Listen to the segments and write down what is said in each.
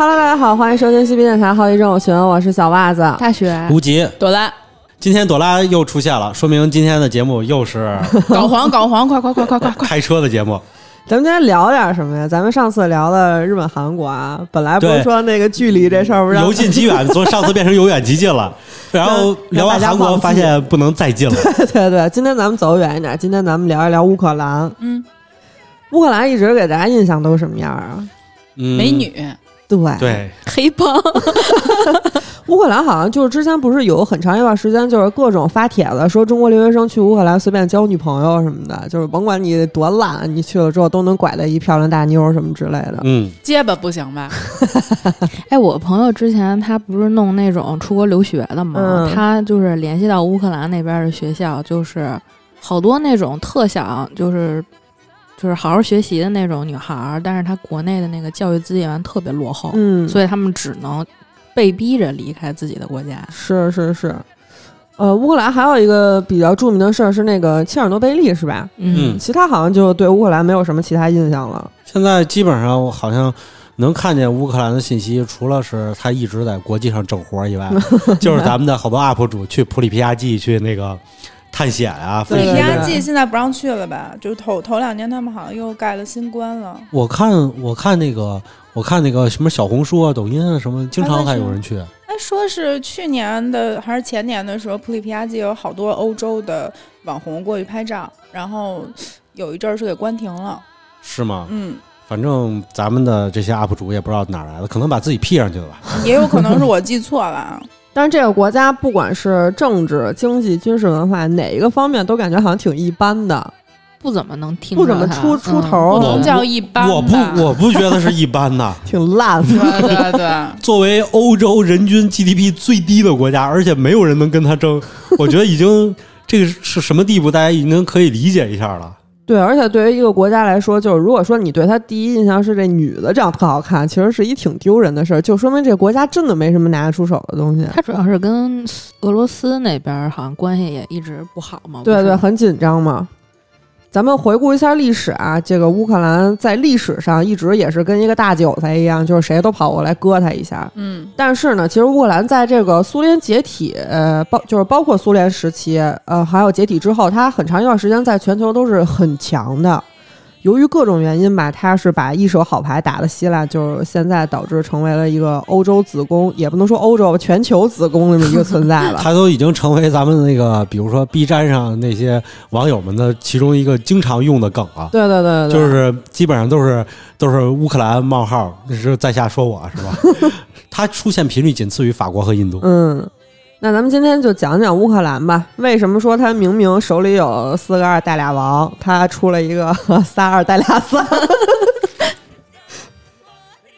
Hello，大家好，欢迎收听西皮电台好奇症群，我是小袜子。大雪无极，朵拉今天朵拉又出现了，说明今天的节目又是 搞黄搞黄，快快快快快快！开车的节目。咱们今天聊点什么呀？咱们上次聊的日本、韩国啊，本来不是对说那个距离这事儿，不是让由近及远，从上次变成由远及近了，然后聊完韩国发现不能再近了。对对，今天咱们走远一点，今天咱们聊一聊乌克兰。嗯，乌克兰一直给大家印象都是什么样啊？嗯，美女，对，对，黑帮，乌克兰好像就是之前不是有很长一段时间，就是各种发帖子说中国留学生去乌克兰随便交女朋友什么的，就是甭管你多烂，你去了之后都能拐到一漂亮大妞儿什么之类的。嗯，结巴不行吧？哎，我朋友之前他不是弄那种出国留学的嘛？嗯他就是联系到乌克兰那边的学校，就是好多那种特想就是就是好好学习的那种女孩儿，但是她国内的那个教育资源特别落后，嗯，所以他们只能被逼着离开自己的国家。是是是，呃，乌克兰还有一个比较著名的事儿是那个切尔诺贝利，是吧？嗯其他好像就对乌克兰没有什么其他印象了。现在基本上我好像能看见乌克兰的信息，除了是他一直在国际上整活以外，就是咱们的好多 UP 主去普里皮亚季去那个探险啊。对对飞行对皮亚季现在不让去了吧？就是头头两年他们好像又盖了新关了。我看我看那个我看那个什么小红书啊、抖音啊什么，经常还有人去。哎，说是去年的还是前年的时候，普里皮亚季有好多欧洲的网红过去拍照，然后有一阵儿是给关停了。是吗？嗯，反正咱们的这些 UP 主也不知道哪儿来的，可能把自己 P 上去了吧。也有可能是我记错了啊。但是这个国家不管是政治、经济、军事、文化哪一个方面，都感觉好像挺一般的，不怎么能听不怎么出出嗯头能叫一般我不，我不觉得是一般呐。挺烂对的。对对，作为欧洲人均 GDP 最低的国家，而且没有人能跟他争，我觉得已经这个是什么地步，大家已经可以理解一下了。对，而且对于一个国家来说，就是如果说你对他第一印象是这女的长得特好看，其实是一挺丢人的事儿，就说明这国家真的没什么拿得出手的东西。他主要是跟俄罗斯那边好像关系也一直不好嘛。对对，很紧张嘛。咱们回顾一下历史啊，这个乌克兰在历史上一直也是跟一个大韭菜一样，就是谁都跑过来割他一下。嗯，但是呢，其实乌克兰在这个苏联解体，呃，包就是包括苏联时期，呃，还有解体之后，它很长一段时间在全球都是很强的。由于各种原因吧，他是把一手好牌打的稀烂，就是现在导致成为了一个欧洲子宫，也不能说欧洲吧，全球子宫这么一个存在了。他都已经成为咱们那个，比如说 B 站上那些网友们的其中一个经常用的梗了。对对对对，就是基本上都是都是乌克兰冒号，那是在下说我是吧？它出现频率仅次于法国和印度。嗯，那咱们今天就讲讲乌克兰吧。为什么说他明明手里有四个二带俩王，他出了一个 仨二带俩三？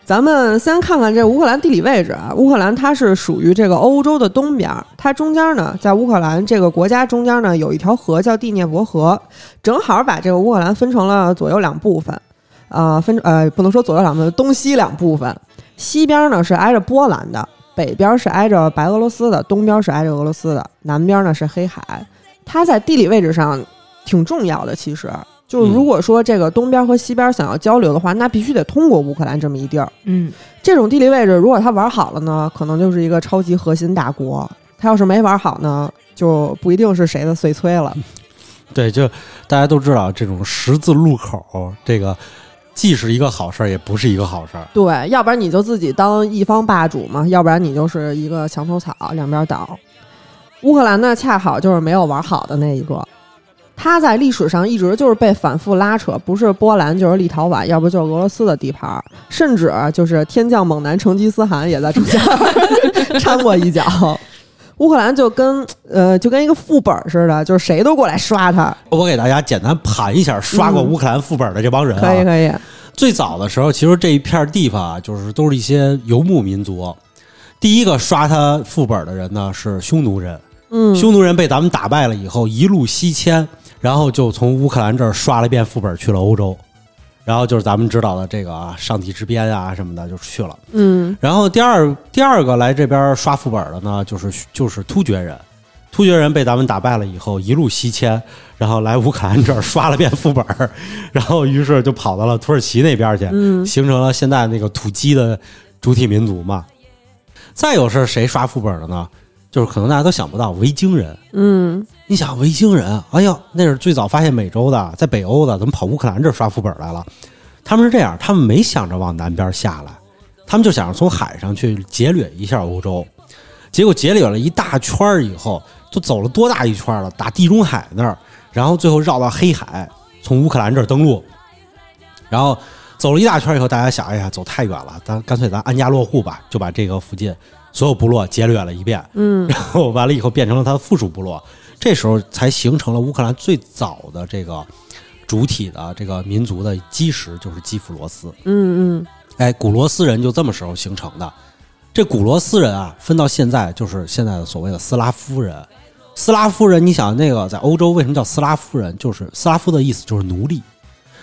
咱们先看看这乌克兰地理位置啊，乌克兰它是属于这个欧洲的东边，它中间呢，在乌克兰这个国家中间呢，有一条河叫第聂伯河，正好把这个乌克兰分成了左右两部分，啊、分呃不能说左右两部分，东西两部分，西边呢是挨着波兰的，北边是挨着白俄罗斯的，东边是挨着俄罗斯的，南边呢是黑海。它在地理位置上挺重要的，其实就是如果说这个东边和西边想要交流的话，那必须得通过乌克兰这么一地儿。嗯，这种地理位置，如果他玩好了呢，可能就是一个超级核心大国；他要是没玩好呢，就不一定是谁的碎催了。对，就大家都知道，这种十字路口，这个既是一个好事儿，也不是一个好事儿。对，要不然你就自己当一方霸主嘛，要不然你就是一个墙头草，两边倒。乌克兰呢，恰好就是没有玩好的那一个。他在历史上一直就是被反复拉扯，不是波兰就是立陶宛，要不就是俄罗斯的地盘儿，甚至就是天降猛男成吉思汗也在中间 掺过一脚。乌克兰就跟呃就跟一个副本似的，就是谁都过来刷他。我给大家简单盘一下刷过乌克兰副本的这帮人啊。可以可以，最早的时候，其实这一片地方啊，就是都是一些游牧民族。第一个刷他副本的人呢是匈奴人，嗯，匈奴人被咱们打败了以后，一路西迁，然后就从乌克兰这儿刷了一遍副本去了欧洲，然后就是咱们知道的这个啊，上帝之鞭啊什么的就去了。嗯。然后第二第二个来这边刷副本的呢，就是就是突厥人，突厥人被咱们打败了以后，一路西迁，然后来乌克兰这儿刷了遍副本儿，然后于是就跑到了土耳其那边去，嗯形成了现在那个土鸡的主体民族嘛。再有是谁刷副本的呢？就是可能大家都想不到，维京人。嗯，你想维京人，哎呦，那是最早发现美洲的，在北欧的，怎么跑乌克兰这儿刷副本来了？他们是这样，他们没想着往南边下来，他们就想着从海上去劫掠一下欧洲。结果劫掠了一大圈儿以后，都走了多大一圈了？打地中海那儿，然后最后绕到黑海，从乌克兰这儿登陆。然后走了一大圈以后，大家想，哎呀，走太远了，咱干脆咱安家落户吧，就把这个附近所有部落劫掠了一遍。嗯，然后完了以后变成了他的附属部落，这时候才形成了乌克兰最早的这个主体的这个民族的基石，就是基辅罗斯。嗯嗯，哎，古罗斯人就这么时候形成的。这古罗斯人啊，分到现在就是现在的所谓的斯拉夫人。斯拉夫人，你想那个在欧洲为什么叫斯拉夫人？就是斯拉夫的意思就是奴隶。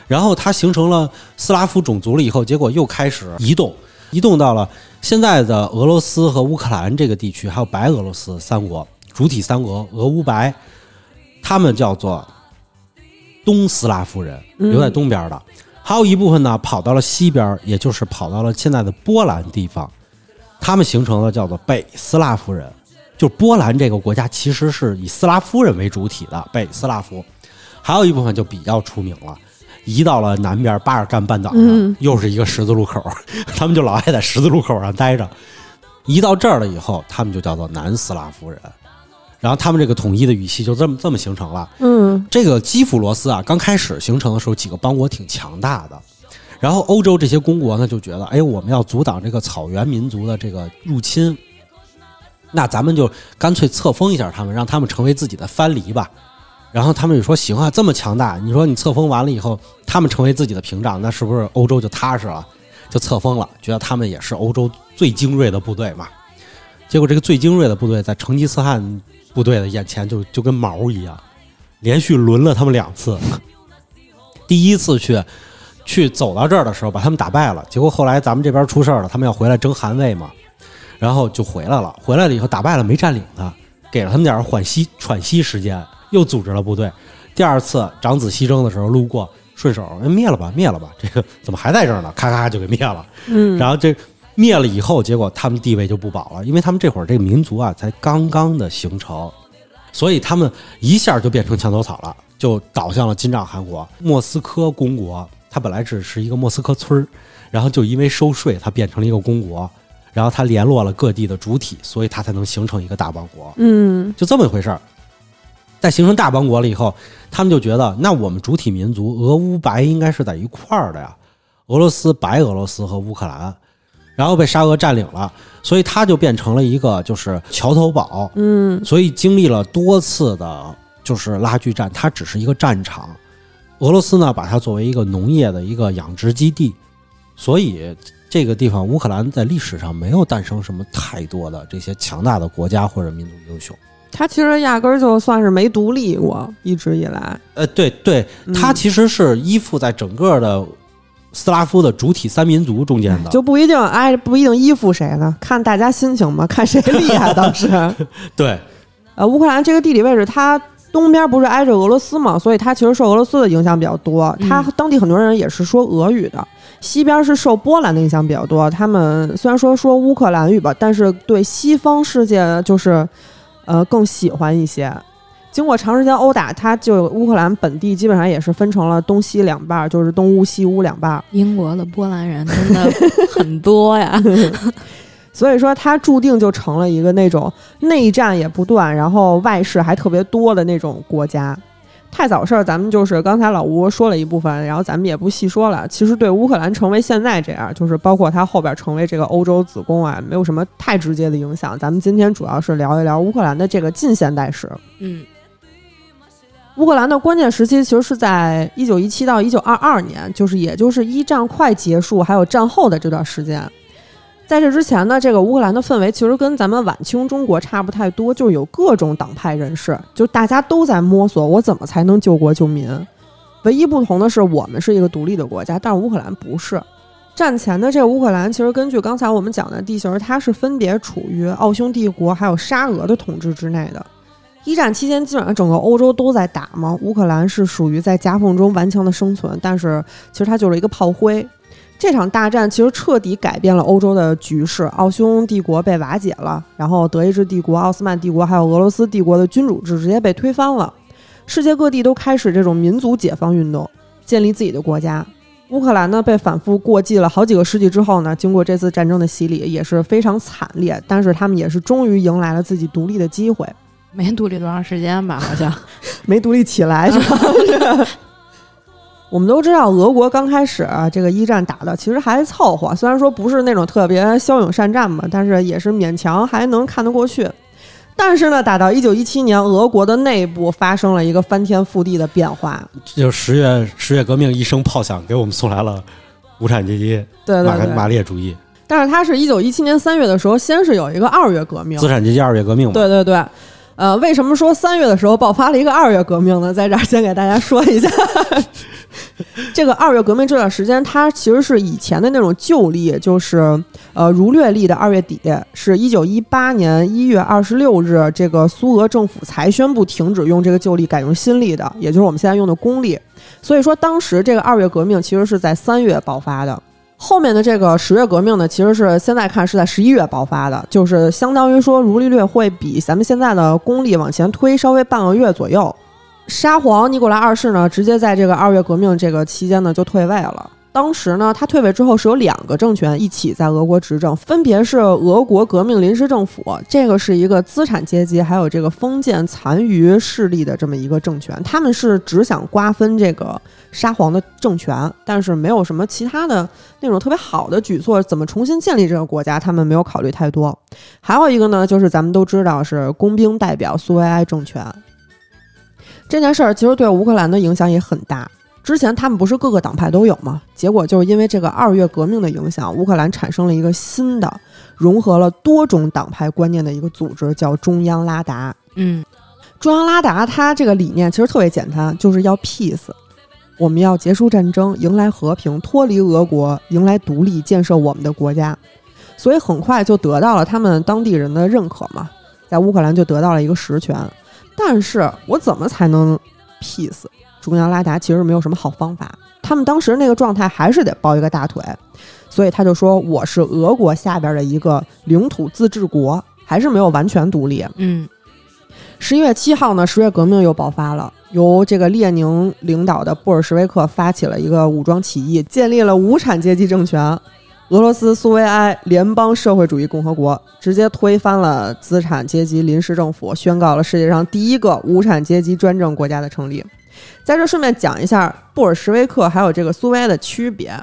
然后它形成了斯拉夫种族了以后，结果又开始移动，移动到了现在的俄罗斯和乌克兰这个地区，还有白俄罗斯三国主体三国俄乌白，他们叫做东斯拉夫人，嗯留在东边的。还有一部分呢跑到了西边，也就是跑到了现在的波兰地方，他们形成了叫做北斯拉夫人。就波兰这个国家其实是以斯拉夫人为主体的北斯拉夫，还有一部分就比较出名了，移到了南边巴尔干半岛上，嗯又是一个十字路口，他们就老爱在十字路口上待着。移到这儿了以后，他们就叫做南斯拉夫人，然后他们这个统一的语系就这么这么形成了。嗯这个基辅罗斯啊，刚开始形成的时候，几个邦国挺强大的。然后欧洲这些公国呢，就觉得，哎，我们要阻挡这个草原民族的这个入侵，那咱们就干脆册封一下他们，让他们成为自己的藩篱吧。然后他们就说，行啊，这么强大，你说你册封完了以后，他们成为自己的屏障，那是不是欧洲就踏实了？就册封了，觉得他们也是欧洲最精锐的部队嘛。结果这个最精锐的部队在成吉思汗部队的眼前就就跟毛一样，连续轮了他们两次。第一次去去走到这儿的时候，把他们打败了。结果后来咱们这边出事儿了，他们要回来争汗位嘛，然后就回来了。回来了以后打败了，没占领他，给了他们点儿缓息喘息时间，又组织了部队。第二次长子西征的时候路过，顺手哎灭了吧，灭了吧，这个怎么还在这儿呢？咔咔就给灭了。嗯，然后这灭了以后，结果他们地位就不保了，因为他们这会儿这个民族啊才刚刚的形成，所以他们一下就变成墙头草了，就倒向了金帐汗国、莫斯科公国。它本来只是一个莫斯科村儿，然后就因为收税，它变成了一个公国，然后他联络了各地的主体，所以他才能形成一个大邦国。嗯就这么一回事儿。在形成大邦国了以后，他们就觉得，那我们主体民族俄乌白应该是在一块儿的呀，俄罗斯、白俄罗斯和乌克兰，然后被沙俄占领了，所以它就变成了一个就是桥头堡，嗯所以经历了多次的就是拉锯战，它只是一个战场。俄罗斯呢，把它作为一个农业的一个养殖基地，所以这个地方乌克兰在历史上没有诞生什么太多的这些强大的国家或者民族英雄。他其实压根儿就算是没独立过，一直以来，呃，对对，嗯它其实是依附在整个的斯拉夫的主体三民族中间的。就不一定哎，不一定依附谁呢，看大家心情嘛，看谁厉害当时。对，呃，乌克兰这个地理位置，它东边不是挨着俄罗斯嘛，所以它其实受俄罗斯的影响比较多。它嗯当地很多人也是说俄语的。西边是受波兰的影响比较多，他们虽然说说乌克兰语吧，但是对西方世界就是呃更喜欢一些。经过长时间殴打，他就乌克兰本地基本上也是分成了东西两半儿，就是东乌西乌两半儿。英国的波兰人真的很多呀。所以说，他注定就成了一个那种内战也不断，然后外事还特别多的那种国家。太早事儿，咱们就是刚才老吴说了一部分，然后咱们也不细说了。其实对乌克兰成为现在这样，就是包括它后边成为这个欧洲子宫啊，没有什么太直接的影响。咱们今天主要是聊一聊乌克兰的这个近现代史。嗯乌克兰的关键时期其实是在一九一七到一九二二年，就是也就是一战快结束还有战后的这段时间。在这之前呢，这个乌克兰的氛围其实跟咱们晚清中国差不太多，就是有各种党派人士，就大家都在摸索我怎么才能救国救民。唯一不同的是，我们是一个独立的国家，但是乌克兰不是。战前的这个乌克兰，其实根据刚才我们讲的地形，它是分别处于奥匈帝国还有沙俄的统治之内的。一战期间，基本上整个欧洲都在打嘛，乌克兰是属于在夹缝中顽强的生存，但是其实它就是一个炮灰。这场大战其实彻底改变了欧洲的局势，奥匈帝国被瓦解了，然后德意志帝国、奥斯曼帝国还有俄罗斯帝国的君主制直接被推翻了，世界各地都开始这种民族解放运动，建立自己的国家。乌克兰呢被反复过继了好几个世纪之后呢，经过这次战争的洗礼也是非常惨烈，但是他们也是终于迎来了自己独立的机会，没独立多长时间吧？好像 没独立起来是吧？我们都知道，俄国刚开始、啊、这个一战打的其实还凑合，虽然说不是那种特别骁勇善战吧，但是也是勉强还能看得过去。但是呢，打到一九一七年，俄国的内部发生了一个翻天覆地的变化。这就是十月十月革命一声炮响，给我们送来了无产阶级对对对，马列主义，但是它是一九一七年三月的时候，先是有一个二月革命，资产阶级二月革命嘛。对对对，呃，为什么说三月的时候爆发了一个二月革命呢？在这儿先给大家说一下，这个二月革命这段时间，它其实是以前的那种旧历，就是呃儒略历的二月底，是一九一八年一月二十六日，这个苏俄政府才宣布停止用这个旧历，改用新历的，也就是我们现在用的公历。所以说，当时这个二月革命其实是在三月爆发的。后面的这个十月革命呢，其实是现在看是在十一月爆发的，就是相当于说儒历略会比咱们现在的公历往前推稍微半个月左右。沙皇尼古拉二世呢，直接在这个二月革命这个期间呢就退位了。当时呢，他退位之后是有两个政权一起在俄国执政，分别是俄国革命临时政府，这个是一个资产阶级还有这个封建残余势力的这么一个政权，他们是只想瓜分这个沙皇的政权，但是没有什么其他的那种特别好的举措，怎么重新建立这个国家，他们没有考虑太多。还有一个呢，就是咱们都知道是工兵代表苏维埃政权这件事儿，其实对乌克兰的影响也很大。之前他们不是各个党派都有吗？结果就是因为这个二月革命的影响，乌克兰产生了一个新的融合了多种党派观念的一个组织，叫中央拉达。嗯，中央拉达它这个理念其实特别简单，就是要 peace，我们要结束战争，迎来和平，脱离俄国，迎来独立，建设我们的国家。所以很快就得到了他们当地人的认可嘛，在乌克兰就得到了一个实权。但是我怎么才能 peace？中央拉达其实没有什么好方法，他们当时那个状态还是得抱一个大腿，所以他就说我是俄国下边的一个领土自治国，还是没有完全独立。嗯，十一月七号呢，十月革命又爆发了，由这个列宁领导的布尔什维克发起了一个武装起义，建立了无产阶级政权——俄罗斯苏维埃联邦社会主义共和国，直接推翻了资产阶级临时政府，宣告了世界上第一个无产阶级专政国家的成立。在这顺便讲一下布尔什维克还有这个苏维埃的区别。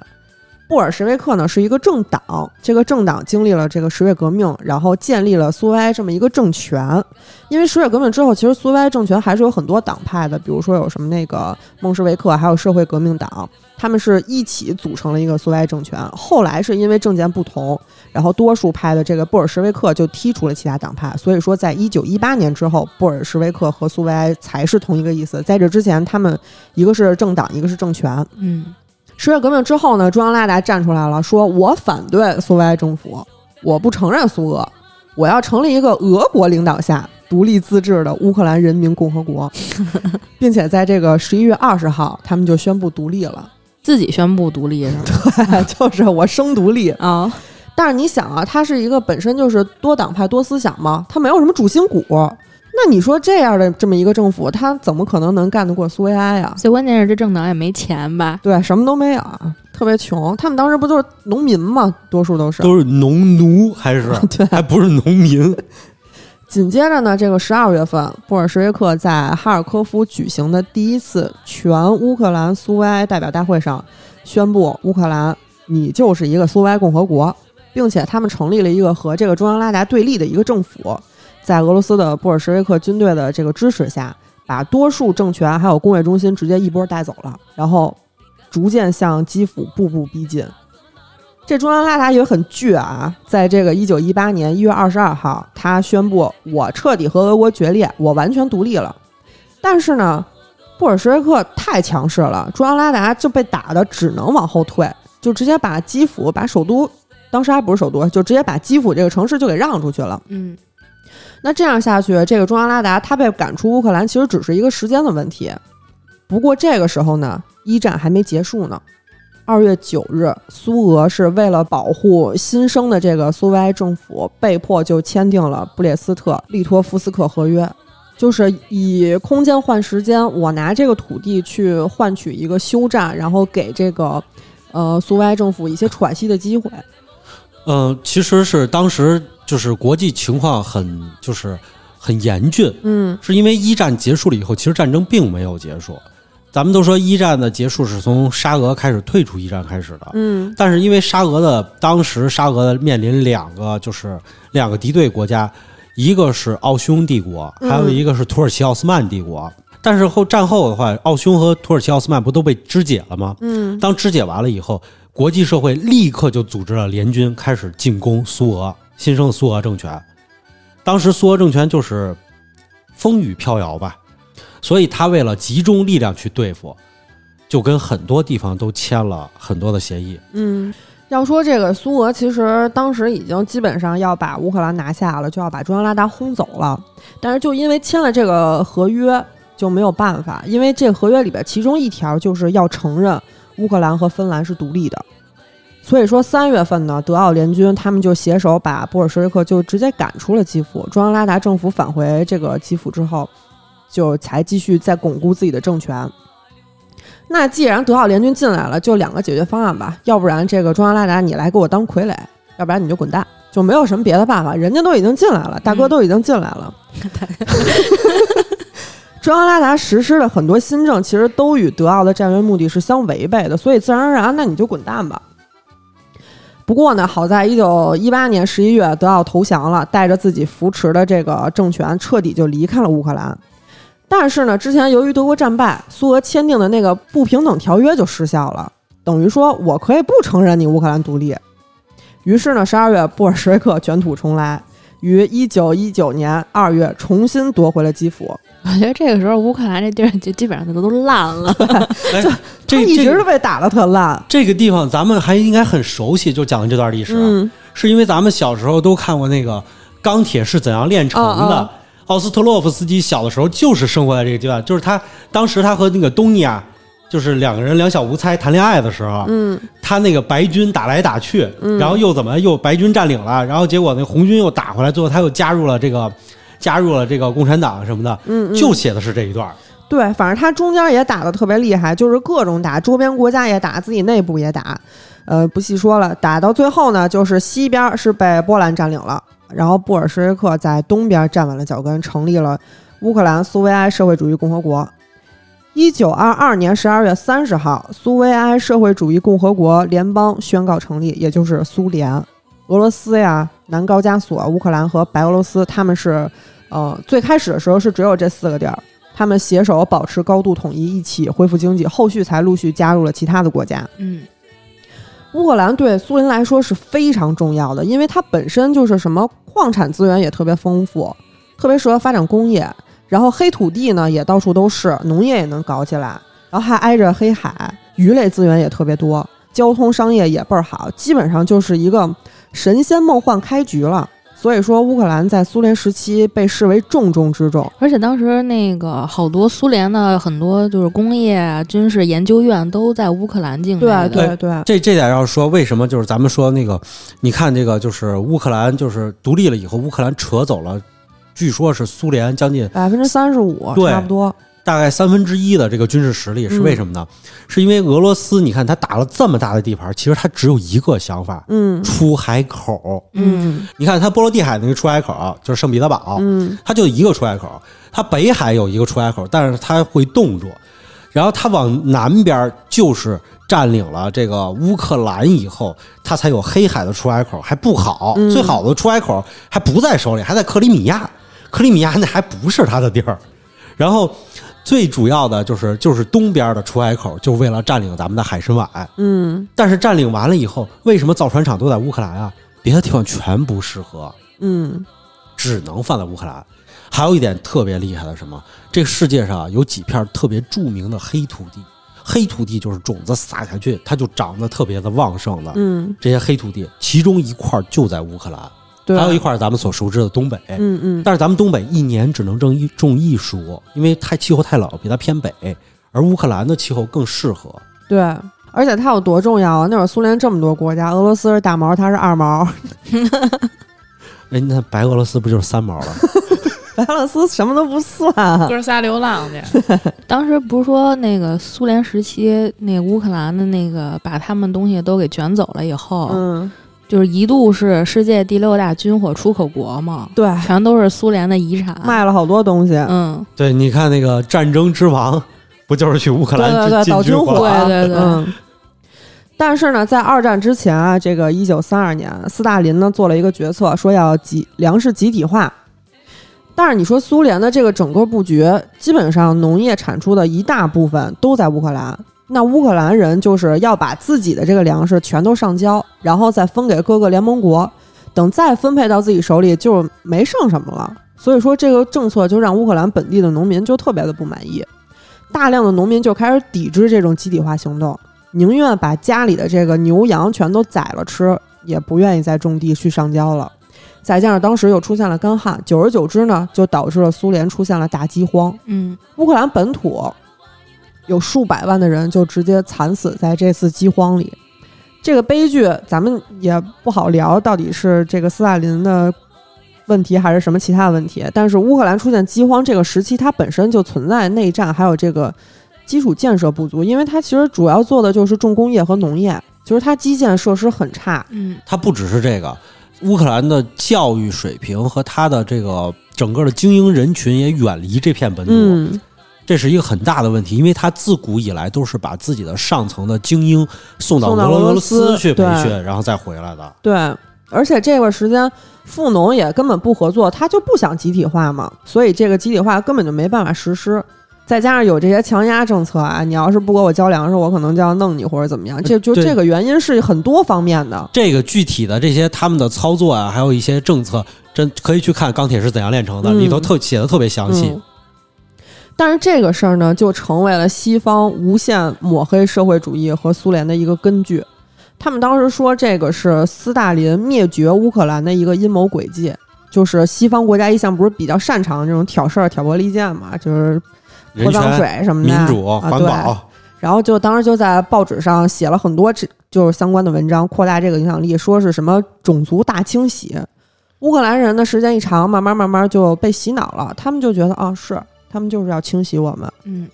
布尔什维克呢是一个政党，这个政党经历了这个十月革命，然后建立了苏维埃这么一个政权。因为十月革命之后，其实苏维埃政权还是有很多党派的，比如说有什么那个孟什维克，还有社会革命党，他们是一起组成了一个苏维埃政权。后来是因为政见不同，然后多数派的这个布尔什维克就剔除了其他党派。所以说，在一九一八年之后，布尔什维克和苏维埃才是同一个意思。在这之前，他们一个是政党，一个是政权。嗯，十月革命之后呢，中央拉达站出来了，说我反对苏维埃政府，我不承认苏俄，我要成立一个俄国领导下独立自治的乌克兰人民共和国，并且在这个十一月二十号，他们就宣布独立了。自己宣布独立是吗？就是我生独立。啊，但是你想啊，它是一个本身就是多党派多思想嘛，它没有什么主心骨。那你说这样的这么一个政府，他怎么可能能干得过苏维埃呀？最关键是这政党也没钱吧？对，什么都没有，特别穷。他们当时不就是农民吗，多数都是。都是农奴还是 对还不是农民？紧接着呢，这个十二月份，布尔什维克在哈尔科夫举行的第一次全乌克兰苏维埃代表大会上，宣布乌克兰你就是一个苏维埃共和国，并且他们成立了一个和这个中央拉达对立的一个政府，在俄罗斯的布尔什维克军队的这个支持下，把多数政权还有工业中心直接一波带走了，然后逐渐向基辅步步逼近。这中央拉达也很倔啊，在这个一九一八年一月二十二号，他宣布我彻底和俄国决裂，我完全独立了。但是呢，布尔什维克太强势了，中央拉达就被打的只能往后退，就直接把基辅、把首都，当时还不是首都，就直接把基辅这个城市就给让出去了。嗯，那这样下去，这个中央拉达他被赶出乌克兰，其实只是一个时间的问题。不过这个时候呢，一战还没结束呢。二月九日，苏俄是为了保护新生的这个苏维埃政府，被迫就签订了布列斯特利托夫斯克合约，就是以空间换时间，我拿这个土地去换取一个休战，然后给这个呃苏维埃政府一些喘息的机会。嗯、其实是当时就是国际情况很就是很严峻，嗯。是因为一战结束了以后，其实战争并没有结束。咱们都说一战的结束是从沙俄开始退出一战开始的，嗯。但是因为沙俄的当时沙俄的面临两个就是两个敌对国家，一个是奥匈帝国，嗯。还有一个是土耳其奥斯曼帝国。但是后战后的话，奥匈和土耳其奥斯曼不都被肢解了吗？嗯。当肢解完了以后，国际社会立刻就组织了联军，开始进攻苏俄新生的苏俄政权。当时苏俄政权就是风雨飘摇吧，所以他为了集中力量去对付，就跟很多地方都签了很多的协议。嗯。要说这个苏俄，其实当时已经基本上要把乌克兰拿下了，就要把中央拉达轰走了。但是就因为签了这个合约，就没有办法，因为这合约里边其中一条就是要承认乌克兰和芬兰是独立的。所以说三月份呢，德奥联军他们就携手把布尔什维克就直接赶出了基辅。中央拉达政府返回这个基辅之后，就才继续再巩固自己的政权。那既然德奥联军进来了，就两个解决方案吧，要不然这个中央拉达你来给我当傀儡，要不然你就滚蛋，就没有什么别的办法，人家都已经进来了，大哥都已经进来了。中央拉达实施的很多新政，其实都与德奥的战略目的是相违背的，所以自然而然，那你就滚蛋吧。不过呢，好在一九一八年十一月，德奥投降了，带着自己扶持的这个政权彻底就离开了乌克兰。但是呢，之前由于德国战败，苏俄签订的那个不平等条约就失效了，等于说我可以不承认你乌克兰独立。于是呢，十二月布尔什维克卷土重来，于一九一九年二月重新夺回了基辅。我觉得这个时候乌克兰这地儿就基本上都都烂了。哎，他这一直都被打的特烂。这个地方咱们还应该很熟悉，就讲的这段历史，啊嗯是因为咱们小时候都看过那个《钢铁是怎样炼成的》奥斯特洛夫斯基小的时候就是生活在这个阶段，就是他当时他和那个东尼亚，就是两个人两小无猜谈恋爱的时候，嗯他那个白军打来打去，然后又怎么又白军占领了，然后结果那红军又打回来，最后他又加入了这个加入了这个共产党什么的，嗯，嗯就写的是这一段。对，反正他中间也打得特别厉害，就是各种打，周边国家也打，自己内部也打，呃，不细说了。打到最后呢，就是西边是被波兰占领了，然后布尔什维克在东边站稳了脚跟，成立了乌克兰苏维埃社会主义共和国。一九二二年十二月三十号，苏维埃社会主义共和国联邦宣告成立，也就是苏联。俄罗斯呀、南高加索、乌克兰和白俄罗斯，他们是，呃，最开始的时候是只有这四个地儿，他们携手保持高度统一，一起恢复经济，后续才陆续加入了其他的国家。嗯，乌克兰对苏联来说是非常重要的，因为它本身就是什么矿产资源也特别丰富，特别适合发展工业。然后黑土地呢也到处都是，农业也能搞起来，然后还挨着黑海，鱼类资源也特别多，交通商业也倍儿好，基本上就是一个神仙梦幻开局了。所以说，乌克兰在苏联时期被视为重中之重。而且当时那个好多苏联的很多就是工业啊、军事研究院都在乌克兰境内对。对对，这这点要说，为什么就是咱们说那个，你看这个就是乌克兰就是独立了以后，乌克兰扯走了，据说是苏联将近百分之三十五差不多。大概三分之一的这个军事实力，是为什么呢？是因为俄罗斯，你看他打了这么大的地盘，其实他只有一个想法，嗯。出海口。嗯。你看他波罗的海那个出海口就是圣彼得堡，嗯。它就一个出海口，他北海有一个出海口，但是他会冻住，然后他往南边就是占领了这个乌克兰以后，他才有黑海的出海口，还不好，嗯。最好的出海口还不在手里，还在克里米亚，克里米亚那还不是他的地儿，然后最主要的就是就是东边的出海口，就为了占领咱们的海参崴，嗯但是占领完了以后，为什么造船厂都在乌克兰啊？别的地方全不适合。嗯只能放在乌克兰。还有一点特别厉害的什么？这个世界上啊有几片特别著名的黑土地，黑土地就是种子撒下去，它就长得特别的旺盛的。嗯，这些黑土地，其中一块就在乌克兰，对，还有一块咱们所熟知的东北。嗯嗯但是咱们东北一年只能种一种一熟，因为太气候太冷，比它偏北。而乌克兰的气候更适合。对。而且它有多重要啊？那会儿苏联这么多国家，俄罗斯是大毛，它是二毛，哎，那白俄罗斯不就是三毛了？白俄罗斯什么都不算。哥仨流浪去，当时不是说那个苏联时期，那乌克兰的那个把他们东西都给卷走了以后，嗯，就是一度是世界第六大军火出口国嘛，对，全都是苏联的遗产。卖了好多东西。嗯，对，你看那个战争之王，不就是去乌克兰对对对，进倒军火，军火？对对对嗯。但是呢，在二战之前啊，这个一九三二年，斯大林呢做了一个决策，说要集粮食集体化。但是你说苏联的这个整个布局，基本上农业产出的一大部分都在乌克兰。那乌克兰人就是要把自己的这个粮食全都上交，然后再分给各个联盟国，等再分配到自己手里就没剩什么了。所以说这个政策就让乌克兰本地的农民就特别的不满意，大量的农民就开始抵制这种集体化行动，宁愿把家里的这个牛羊全都宰了吃，也不愿意再种地去上交了。再加上当时又出现了干旱，久而久之呢，就导致了苏联出现了大饥荒。嗯，乌克兰本土有数百万的人就直接惨死在这次饥荒里。这个悲剧咱们也不好聊，到底是这个斯大林的问题还是什么其他的问题。但是乌克兰出现饥荒这个时期，它本身就存在内战，还有这个基础建设不足，因为它其实主要做的就是重工业和农业，就是它基建设施很差。嗯，它不只是这个，乌克兰的教育水平和它的这个整个的精英人群也远离这片本土，嗯，这是一个很大的问题，因为他自古以来都是把自己的上层的精英送到俄罗斯斯去培训，然后再回来的。对，而且这段时间富农也根本不合作，他就不想集体化嘛，所以这个集体化根本就没办法实施。再加上有这些强压政策啊，你要是不给我交粮食，我可能就要弄你或者怎么样。这就这个原因是很多方面的。这个具体的这些他们的操作啊，还有一些政策，真可以去看《钢铁是怎样炼成的》，嗯里头特写的特别详细。嗯但是这个事儿呢，就成为了西方无限抹黑社会主义和苏联的一个根据。他们当时说，这个是斯大林灭绝乌克兰的一个阴谋诡计，就是西方国家一向不是比较擅长这种挑事儿、挑拨离间嘛，就是泼脏、水什么的，民主、啊环保，对然后就当时就在报纸上写了很多这就是相关的文章，扩大这个影响力，说是什么种族大清洗。乌克兰人的时间一长，慢慢慢慢就被洗脑了，他们就觉得啊，是他们就是要清洗我们。嗯，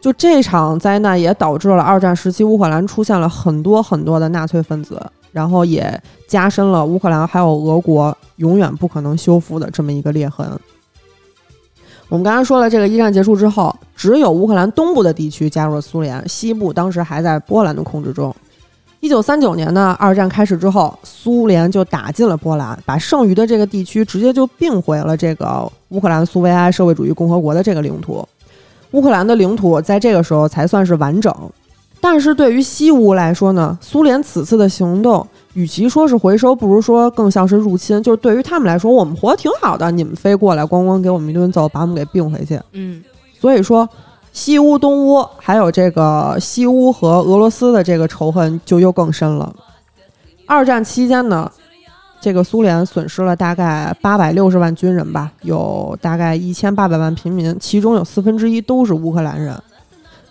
就这场灾难也导致了二战时期乌克兰出现了很多很多的纳粹分子，然后也加深了乌克兰还有俄国永远不可能修复的这么一个裂痕。我们刚才说了，这个一战结束之后，只有乌克兰东部的地区加入了苏联，西部当时还在波兰的控制中。一九三九年呢，二战开始之后，苏联就打进了波兰，把剩余的这个地区直接就并回了这个乌克兰苏维埃社会主义共和国的这个领土。乌克兰的领土在这个时候才算是完整。但是对于西乌来说呢，苏联此次的行动，与其说是回收，不如说更像是入侵。就是对于他们来说，我们活得挺好的，你们非过来，咣咣给我们一顿揍，把我们给并回去。嗯，所以说，西乌、东乌还有这个西乌和俄罗斯的这个仇恨就又更深了。二战期间呢，这个苏联损失了大概八百六十万军人吧，有大概一千八百万平民，其中有四分之一都是乌克兰人。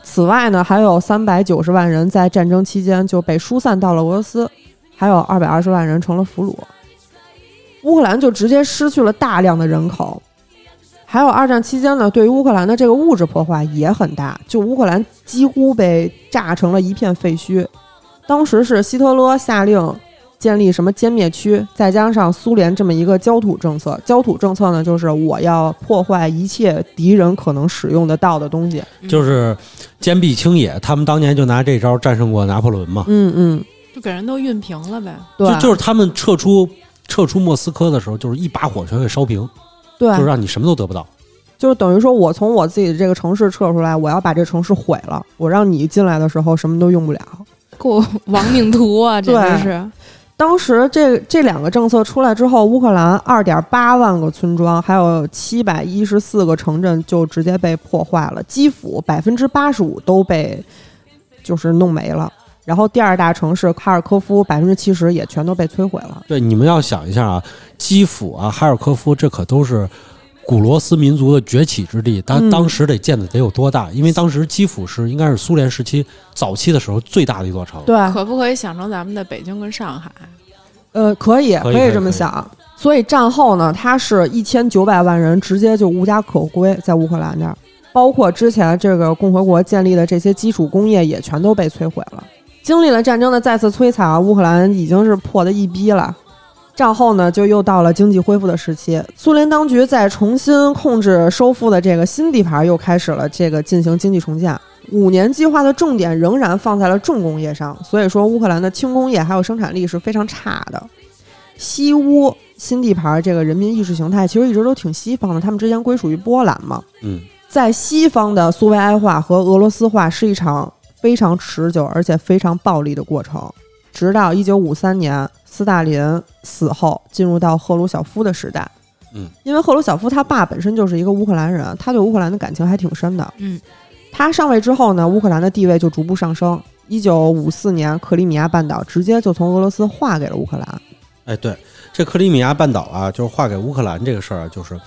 此外呢，还有三百九十万人在战争期间就被疏散到了俄罗斯，还有二百二十万人成了俘虏。乌克兰就直接失去了大量的人口。还有二战期间呢，对于乌克兰的这个物质破坏也很大，就乌克兰几乎被炸成了一片废墟。当时是希特勒下令建立什么歼灭区，再加上苏联这么一个焦土政策。焦土政策呢，就是我要破坏一切敌人可能使用得到的东西。就是坚壁清野。他们当年就拿这招战胜过拿破仑嘛。嗯嗯，就给人都熨平了呗。对，就就是他们撤出撤出莫斯科的时候，就是一把火全给烧平，对，就是让你什么都得不到。就是等于说我从我自己的这个城市撤出来，我要把这城市毁了，我让你进来的时候什么都用不了。给我亡命徒啊，简直是。当时这这两个政策出来之后，乌克兰二点八万个村庄，还有七百一十四个城镇就直接被破坏了，基辅百分之八十五都被就是弄没了。然后第二大城市哈尔科夫百分之七十也全都被摧毁了。对，你们要想一下啊，基辅啊、哈尔科夫，这可都是古罗斯民族的崛起之地，当嗯当时得建的得有多大？因为当时基辅是应该是苏联时期早期的时候最大的一座城。对，可不可以想成咱们的北京跟上海？呃，可以，可以这么想。所以战后呢，它是一千九百万人直接就无家可归，在乌克兰那儿，包括之前这个共和国建立的这些基础工业也全都被摧毁了。经历了战争的再次摧残，乌克兰已经是破的一逼了。战后呢，就又到了经济恢复的时期。苏联当局在重新控制、收复的这个新地盘，又开始了这个进行经济重建。五年计划的重点仍然放在了重工业上，所以说乌克兰的轻工业还有生产力是非常差的。西乌新地盘这个人民意识形态其实一直都挺西方的，他们之前归属于波兰嘛，嗯，在西方的苏维埃化和俄罗斯化是一场非常持久而且非常暴力的过程，直到一九五三年斯大林死后，进入到赫鲁晓夫的时代。嗯，因为赫鲁晓夫他爸本身就是一个乌克兰人，他对乌克兰的感情还挺深的。嗯，他上位之后呢，乌克兰的地位就逐步上升。一九五四年，克里米亚半岛直接就从俄罗斯划给了乌克兰。哎，对，这克里米亚半岛啊，就是划给乌克兰这个事儿啊，就是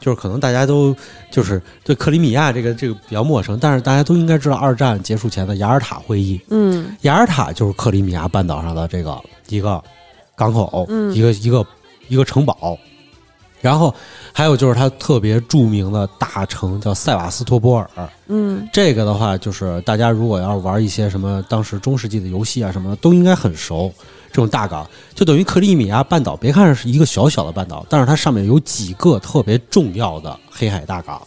就是可能大家都就是对克里米亚这个这个比较陌生，但是大家都应该知道二战结束前的雅尔塔会议，嗯。雅尔塔就是克里米亚半岛上的这个一个港口，嗯。一个一个一个城堡。然后还有就是它特别著名的大城叫塞瓦斯托波尔，嗯。这个的话就是大家如果要是玩一些什么当时中世纪的游戏啊什么的，都应该很熟。这种大港就等于克里米亚半岛，别看是一个小小的半岛，但是它上面有几个特别重要的黑海大港，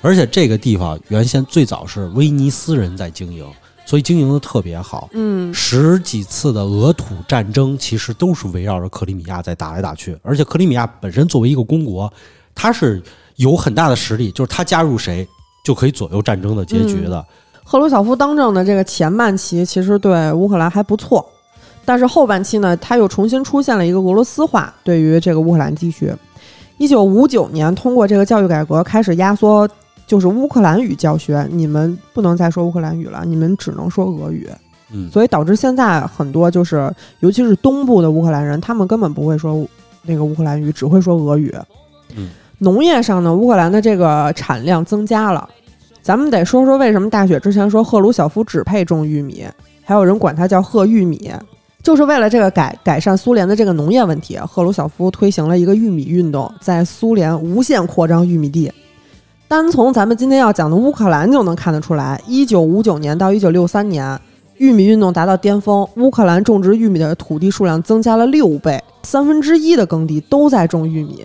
而且这个地方原先最早是威尼斯人在经营，所以经营的特别好。嗯十几次的俄土战争其实都是围绕着克里米亚在打来打去，而且克里米亚本身作为一个公国，它是有很大的实力，就是它加入谁就可以左右战争的结局的。赫鲁晓夫当政的这个前半期，其实对乌克兰还不错，但是后半期呢，他又重新出现了一个俄罗斯化对于这个乌克兰地区。一九五九年，通过这个教育改革，开始压缩就是乌克兰语教学，你们不能再说乌克兰语了，你们只能说俄语，嗯，所以导致现在很多就是尤其是东部的乌克兰人，他们根本不会说那个乌克兰语，只会说俄语。嗯，农业上呢，乌克兰的这个产量增加了。咱们得说说为什么大雪之前说赫鲁晓夫只配种玉米，还有人管它叫褐玉米，就是为了这个改改善苏联的这个农业问题。赫鲁晓夫推行了一个玉米运动，在苏联无限扩张玉米地。单从咱们今天要讲的乌克兰就能看得出来，一九五九年到一九六三年，玉米运动达到巅峰，乌克兰种植玉米的土地数量增加了六倍，三分之一的耕地都在种玉米。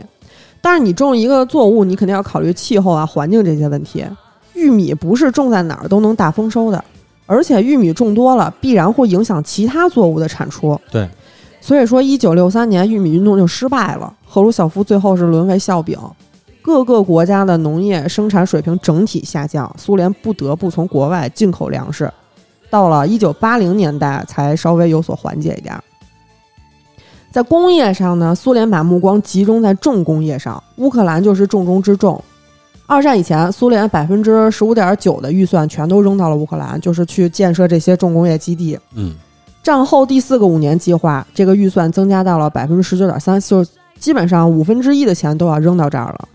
但是你种一个作物，你肯定要考虑气候啊、环境这些问题。玉米不是种在哪儿都能大丰收的，而且玉米种多了，必然会影响其他作物的产出。对，所以说一九六三年玉米运动就失败了，赫鲁晓夫最后是沦为笑柄。各个国家的农业生产水平整体下降，苏联不得不从国外进口粮食。到了一九八零年代才稍微有所缓解一点儿。在工业上呢，苏联把目光集中在重工业上，乌克兰就是重中之重。二战以前，苏联百分之十五点九的预算全都扔到了乌克兰，就是去建设这些重工业基地。嗯，战后第四个五年计划，这个预算增加到了百分之十九点三，就基本上五分之一的钱都要扔到这儿了。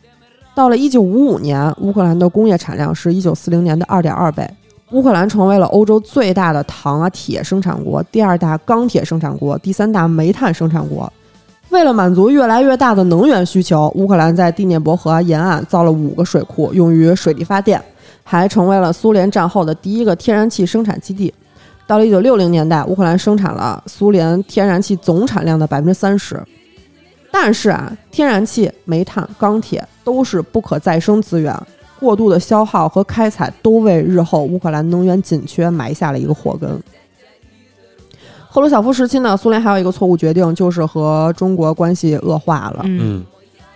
到了一九五五年，乌克兰的工业产量是一九四零年的二点二倍，乌克兰成为了欧洲最大的糖啊铁生产国，第二大钢铁生产国，第三大煤炭生产国。为了满足越来越大的能源需求，乌克兰在第聂伯河沿岸造了五个水库，用于水力发电，还成为了苏联战后的第一个天然气生产基地。到了一九六零年代，乌克兰生产了苏联天然气总产量的百分之三十。但是啊，天然气、煤炭、钢铁都是不可再生资源，过度的消耗和开采都为日后乌克兰能源紧缺埋下了一个祸根。赫鲁晓夫时期呢，苏联还有一个错误决定，就是和中国关系恶化了。嗯，嗯，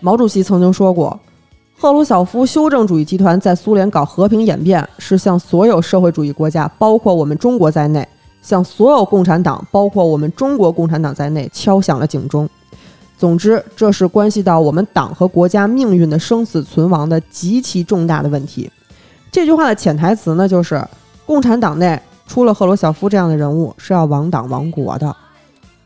毛主席曾经说过，赫鲁晓夫修正主义集团在苏联搞和平演变，是向所有社会主义国家，包括我们中国在内，向所有共产党，包括我们中国共产党在内，敲响了警钟。总之，这是关系到我们党和国家命运的生死存亡的极其重大的问题。这句话的潜台词呢，就是共产党内出了赫鲁晓夫这样的人物是要亡党亡国的。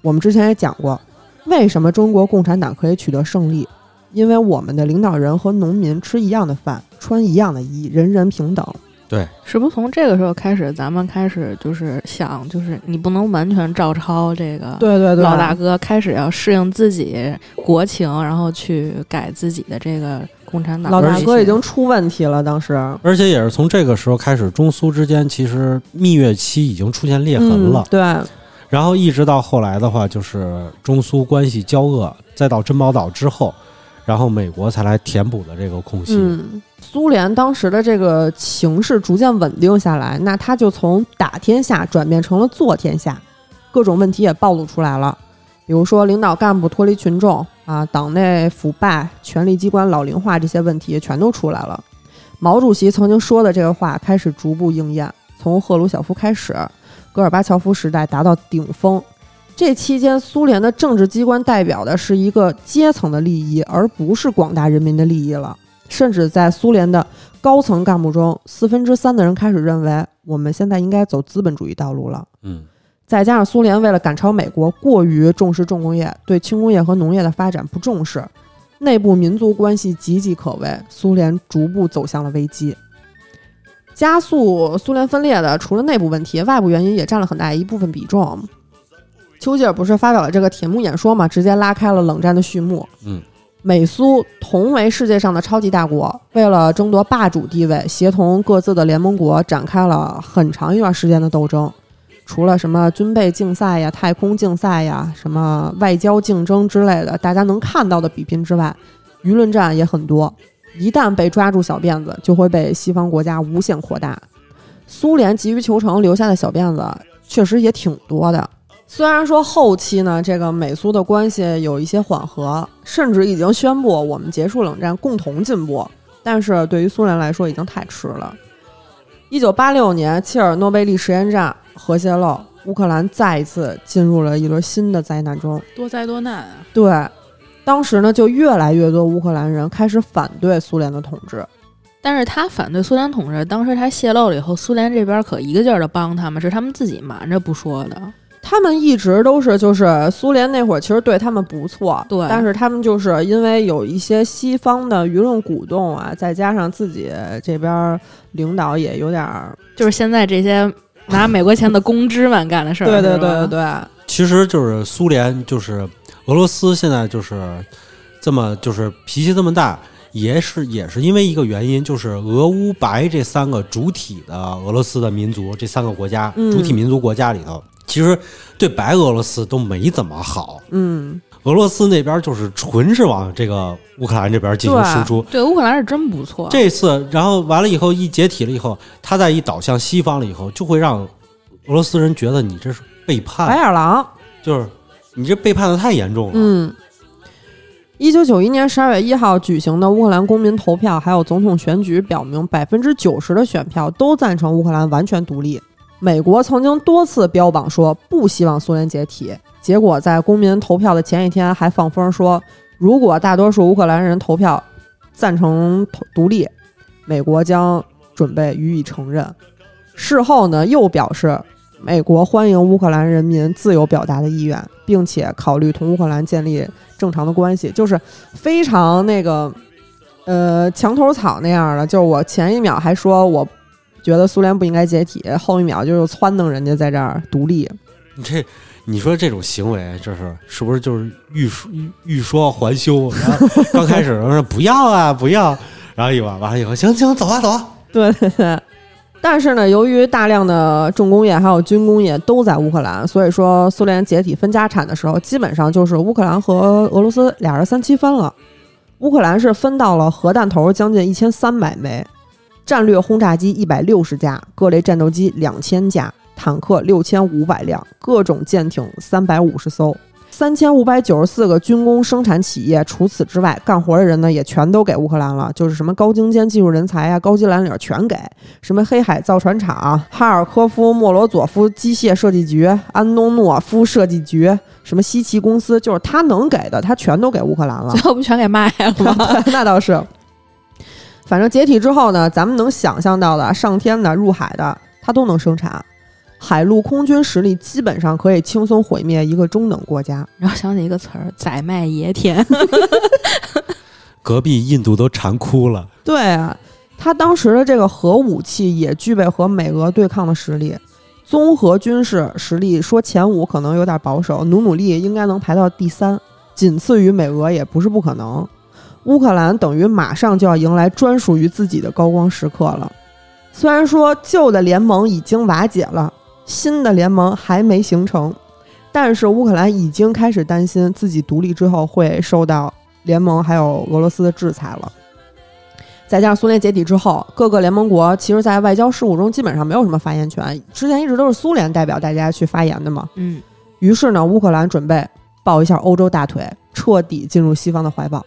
我们之前也讲过，为什么中国共产党可以取得胜利，因为我们的领导人和农民吃一样的饭，穿一样的衣，人人平等。对，是不是从这个时候开始，咱们开始就是想，就是你不能完全照抄这个对对对，老大哥，开始要适应自己国情，然后去改自己的这个共产党。老大哥已经出问题了，当时。而且也是从这个时候开始，中苏之间其实蜜月期已经出现裂痕了。嗯、对，然后一直到后来的话，就是中苏关系交恶，再到珍宝岛之后，然后美国才来填补的这个空隙。嗯，苏联当时的这个情势逐渐稳定下来，那他就从打天下转变成了做天下，各种问题也暴露出来了，比如说领导干部脱离群众啊，党内腐败、权力机关老龄化这些问题全都出来了。毛主席曾经说的这个话开始逐步应验，从赫鲁晓夫开始，戈尔巴乔夫时代达到顶峰。这期间，苏联的政治机关代表的是一个阶层的利益，而不是广大人民的利益了。甚至在苏联的高层干部中，四分之三的人开始认为，我们现在应该走资本主义道路了。嗯，再加上苏联为了赶超美国，过于重视重工业，对轻工业和农业的发展不重视，内部民族关系岌岌可危，苏联逐步走向了危机。加速苏联分裂的，除了内部问题，外部原因也占了很大一部分比重。丘吉尔不是发表了这个铁幕演说嘛，直接拉开了冷战的序幕。嗯，美苏同为世界上的超级大国，为了争夺霸主地位，协同各自的联盟国展开了很长一段时间的斗争。除了什么军备竞赛呀、太空竞赛呀、什么外交竞争之类的，大家能看到的比拼之外，舆论战也很多。一旦被抓住小辫子，就会被西方国家无限扩大。苏联急于求成留下的小辫子确实也挺多的。虽然说后期呢，这个美苏的关系有一些缓和，甚至已经宣布我们结束冷战，共同进步，但是对于苏联来说已经太迟了。一九八六年，切尔诺贝利实验站核泄漏，乌克兰再一次进入了一轮新的灾难中。多灾多难啊！对，当时呢，就越来越多乌克兰人开始反对苏联的统治。但是他反对苏联统治，当时他泄露了以后，苏联这边可一个劲儿的帮他们，是他们自己瞒着不说的。他们一直都是，就是苏联那会儿其实对他们不错，对，但是他们就是因为有一些西方的舆论鼓动啊，再加上自己这边领导也有点儿，就是现在这些拿美国钱的公知们干的事儿。对对对对对，其实就是苏联，就是俄罗斯现在就是这么就是脾气这么大，也是也是因为一个原因，就是俄乌白这三个主体的俄罗斯的民族，这三个国家、嗯主体民族国家里头。其实对白俄罗斯都没怎么好，嗯，俄罗斯那边就是纯是往这个乌克兰这边进行输出。对乌克兰是真不错。这次，然后完了以后一解体了以后，他再一倒向西方了以后，就会让俄罗斯人觉得你这是背叛白，眼狼，就是你这背叛的太严重了。嗯。一九九一年十二月一号举行的乌克兰公民投票，还有总统选举，表明百分之九十的选票都赞成乌克兰完全独立。美国曾经多次标榜说不希望苏联解体，结果在公民投票的前一天还放风说，如果大多数乌克兰人投票赞成独立，美国将准备予以承认。事后呢，又表示美国欢迎乌克兰人民自由表达的意愿，并且考虑同乌克兰建立正常的关系，就是非常那个呃墙头草那样的。就是我前一秒还说我觉得苏联不应该解体，后一秒就又撺掇人家在这儿独立。你 这，你说这种行为，这是是不是就是欲说欲欲说还休？然后 刚开始说不要啊，不要，然后一完完了以后，行行，走啊走啊。对对对。但是呢，由于大量的重工业还有军工业都在乌克兰，所以说苏联解体分家产的时候，基本上就是乌克兰和俄罗斯俩人三七分了。乌克兰是分到了核弹头将近一千三百枚，战略轰炸机一百六十架，各类战斗机两千架，坦克六千五百辆，各种舰艇三百五十艘。三千五百九十四个军工生产企业，除此之外，干活的人呢也全都给乌克兰了，就是什么高精尖技术人才呀、高级蓝领全给，什么黑海造船厂、哈尔科夫莫罗佐夫机械设计局、安东诺夫设计局，什么西奇公司，就是他能给的，他全都给乌克兰了最。后不全给卖了吗？那倒是。反正解体之后呢，咱们能想象到的，上天的、入海的，它都能生产。海陆空军实力基本上可以轻松毁灭一个中等国家。然后想起一个词儿，宰卖野田。隔壁印度都馋哭了。对啊，他当时的这个核武器也具备和美俄对抗的实力，综合军事实力说前五可能有点保守，努努力应该能排到第三，仅次于美俄也不是不可能。乌克兰等于马上就要迎来专属于自己的高光时刻了。虽然说旧的联盟已经瓦解了，新的联盟还没形成，但是乌克兰已经开始担心自己独立之后会受到联盟还有俄罗斯的制裁了。再加上苏联解体之后，各个联盟国其实，在外交事务中基本上没有什么发言权。之前一直都是苏联代表大家去发言的嘛。嗯，于是呢，乌克兰准备抱一下欧洲大腿，彻底进入西方的怀抱。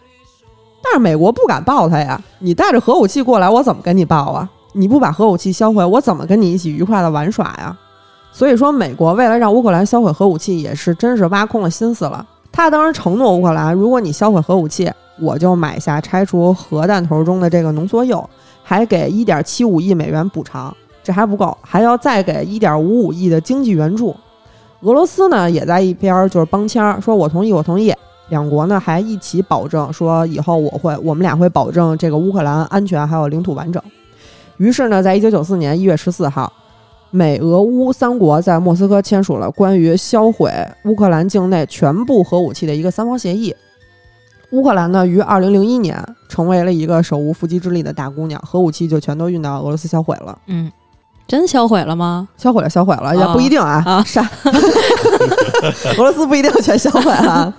但是美国不敢抱他呀！你带着核武器过来，我怎么跟你抱啊？你不把核武器销毁，我怎么跟你一起愉快的玩耍呀？所以说，美国为了让乌克兰销毁核武器，也是真是挖空了心思了。他当时承诺乌克兰，如果你销毁核武器，我就买下拆除核弹头中的这个浓缩铀，还给一点七五亿美元补偿。这还不够，还要再给一点五五亿的经济援助。俄罗斯呢，也在一边就是帮腔，说我同意，我同意。两国呢还一起保证说，以后我会，我们俩会保证这个乌克兰安全还有领土完整。于是呢，在一九九四年一月十四号，美俄乌三国在莫斯科签署了关于销毁乌克兰境内全部核武器的一个三方协议。乌克兰呢，于二零零一年成为了一个手无缚鸡之力的大姑娘，核武器就全都运到俄罗斯销毁了。嗯，真销毁了吗？销毁了，销毁了，也不一定啊。啊杀 俄罗斯不一定全销毁啊。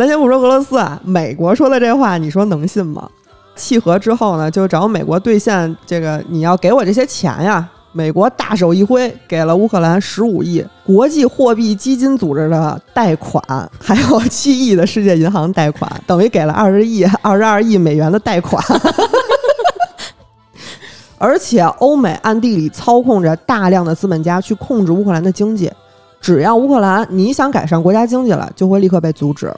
咱先不说俄罗斯啊，美国说的这话，你说能信吗？契合之后呢，就找美国兑现这个，你要给我这些钱呀。美国大手一挥，给了乌克兰十五亿国际货币基金组织的贷款，还有七亿的世界银行贷款，等于给了二十亿、二十二亿美元的贷款。而且欧美暗地里操控着大量的资本家去控制乌克兰的经济，只要乌克兰你想改善国家经济了，就会立刻被阻止。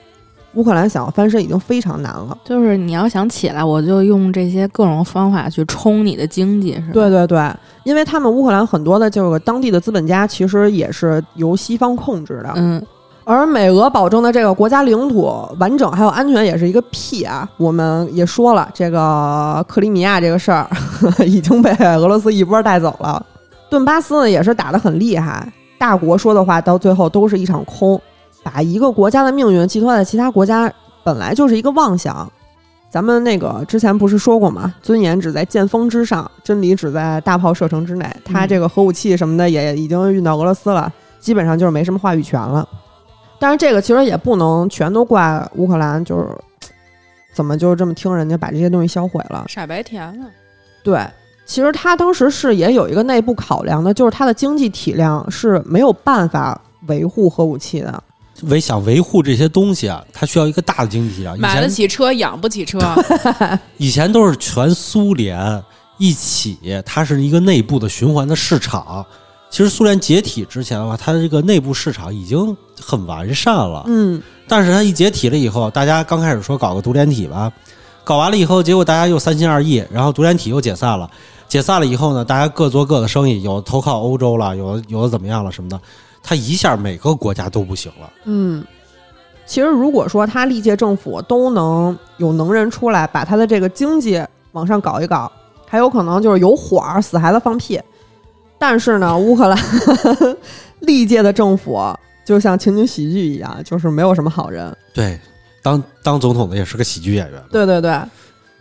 乌克兰想要翻身已经非常难了。就是你要想起来，我就用这些各种方法去冲你的经济，是吧？对对对，因为他们乌克兰很多的这个当地的资本家其实也是由西方控制的，嗯，而美俄保证的这个国家领土完整还有安全也是一个屁啊！我们也说了，这个克里米亚这个事儿 已经被俄罗斯一波带走了，顿巴斯呢也是打得很厉害，大国说的话到最后都是一场空。把一个国家的命运寄托在其他国家，本来就是一个妄想。咱们那个之前不是说过吗？尊严只在剑锋之上，真理只在大炮射程之内。他这个核武器什么的也已经运到俄罗斯了，基本上就是没什么话语权了。但是这个其实也不能全都怪乌克兰，就是怎么就这么听人家把这些东西销毁了？傻白甜了。对，其实他当时是也有一个内部考量的，就是他的经济体量是没有办法维护核武器的。维想维护这些东西啊，它需要一个大的经济体量。买得起车养不起车，以前都是全苏联一起，它是一个内部的循环的市场。其实苏联解体之前的话，它的这个内部市场已经很完善了。嗯，但是它一解体了以后，大家刚开始说搞个独联体吧，搞完了以后，结果大家又三心二意，然后独联体又解散了。解散了以后呢，大家各做各的生意，有投靠欧洲了，有有的怎么样了什么的，它一下每个国家都不行了。嗯，其实如果说他历届政府都能有能人出来把他的这个经济往上搞一搞，还有可能就是有火儿死孩子放屁。但是呢，乌克兰历届的政府就像情景喜剧一样，就是没有什么好人。对，当当总统的也是个喜剧演员。对对对，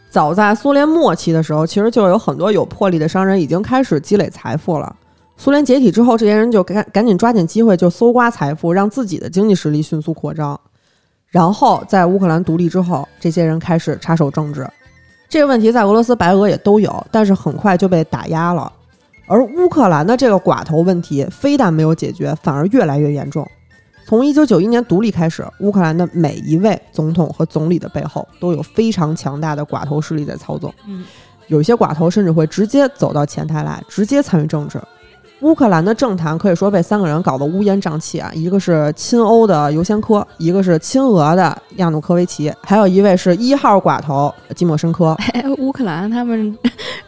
早在苏联末期的时候，其实就有很多有魄力的商人已经开始积累财富了。苏联解体之后，这些人就赶赶紧抓紧机会，就搜刮财富，让自己的经济实力迅速扩张。然后在乌克兰独立之后，这些人开始插手政治。这个问题在俄罗斯、白俄也都有，但是很快就被打压了。而乌克兰的这个寡头问题非但没有解决，反而越来越严重。从一九九一年独立开始，乌克兰的每一位总统和总理的背后都有非常强大的寡头势力在操纵。嗯，有一些寡头甚至会直接走到前台来，直接参与政治。乌克兰的政坛可以说被三个人搞得乌烟瘴气啊！一个是亲欧的尤先科，一个是亲俄的亚努科维奇，还有一位是一号寡头基莫申科。哎，乌克兰他们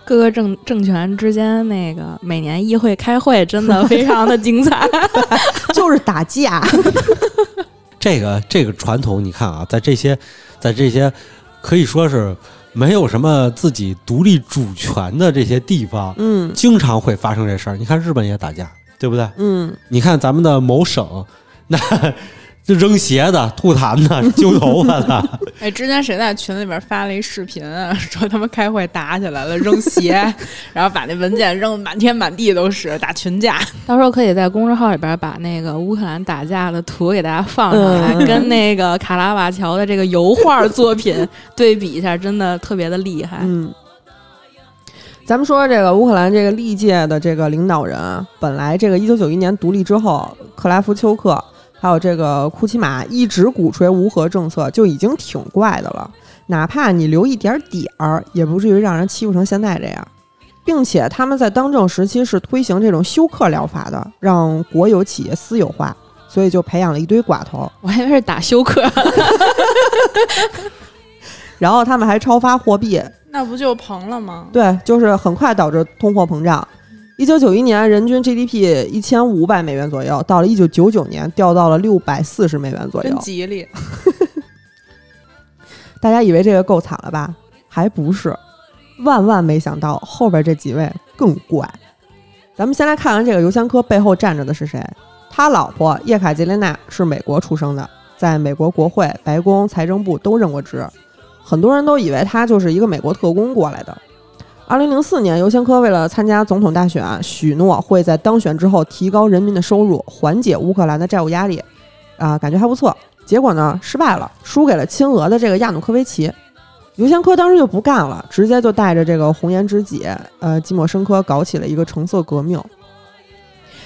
各个政政权之间那个每年议会开会，真的非常的精彩。就是打架。这个这个传统，你看啊，在这些在这些可以说是没有什么自己独立主权的这些地方，嗯经常会发生这事儿。你看日本也打架，对不对？嗯，你看咱们的某省，那就扔鞋的、吐痰的、揪头发的，哎，之前谁在群里边发了一视频啊，说他们开会打起来了，扔鞋，然后把那文件扔得满天满地都是，打群架。到时候可以在公众号里边把那个乌克兰打架的图给大家放上来，嗯跟那个卡拉瓦乔的这个油画作品对比一下，真的特别的厉害。嗯，咱们说这个乌克兰这个历届的这个领导人啊，本来这个一九九一年独立之后，克拉夫丘克还有这个库奇马一直鼓吹无核政策，就已经挺怪的了。哪怕你留一点点儿，也不至于让人欺负成现在这样。并且他们在当政时期是推行这种休克疗法的，让国有企业私有化，所以就培养了一堆寡头。我还以为是打休克，然后他们还超发货币，那不就膨了吗？对，就是很快导致通货膨胀。一九九一年人均 GDP 一千五百美元左右，到了一九九九年掉到了六百四十美元左真右。吉利。大家以为这个够惨了吧？还不是，万万没想到后边这几位更怪。咱们先来看看这个尤先科背后站着的是谁。他老婆叶卡捷琳娜是美国出生的，在美国国会、白宫、财政部都任过职，很多人都以为他就是一个美国特工过来的。二零零四年，尤先科为了参加总统大选，许诺会在当选之后提高人民的收入，缓解乌克兰的债务压力，啊、感觉还不错。结果呢，失败了，输给了亲俄的这个亚努科维奇。尤先科当时就不干了，直接就带着这个红颜知己，呃，季莫申科搞起了一个橙色革命。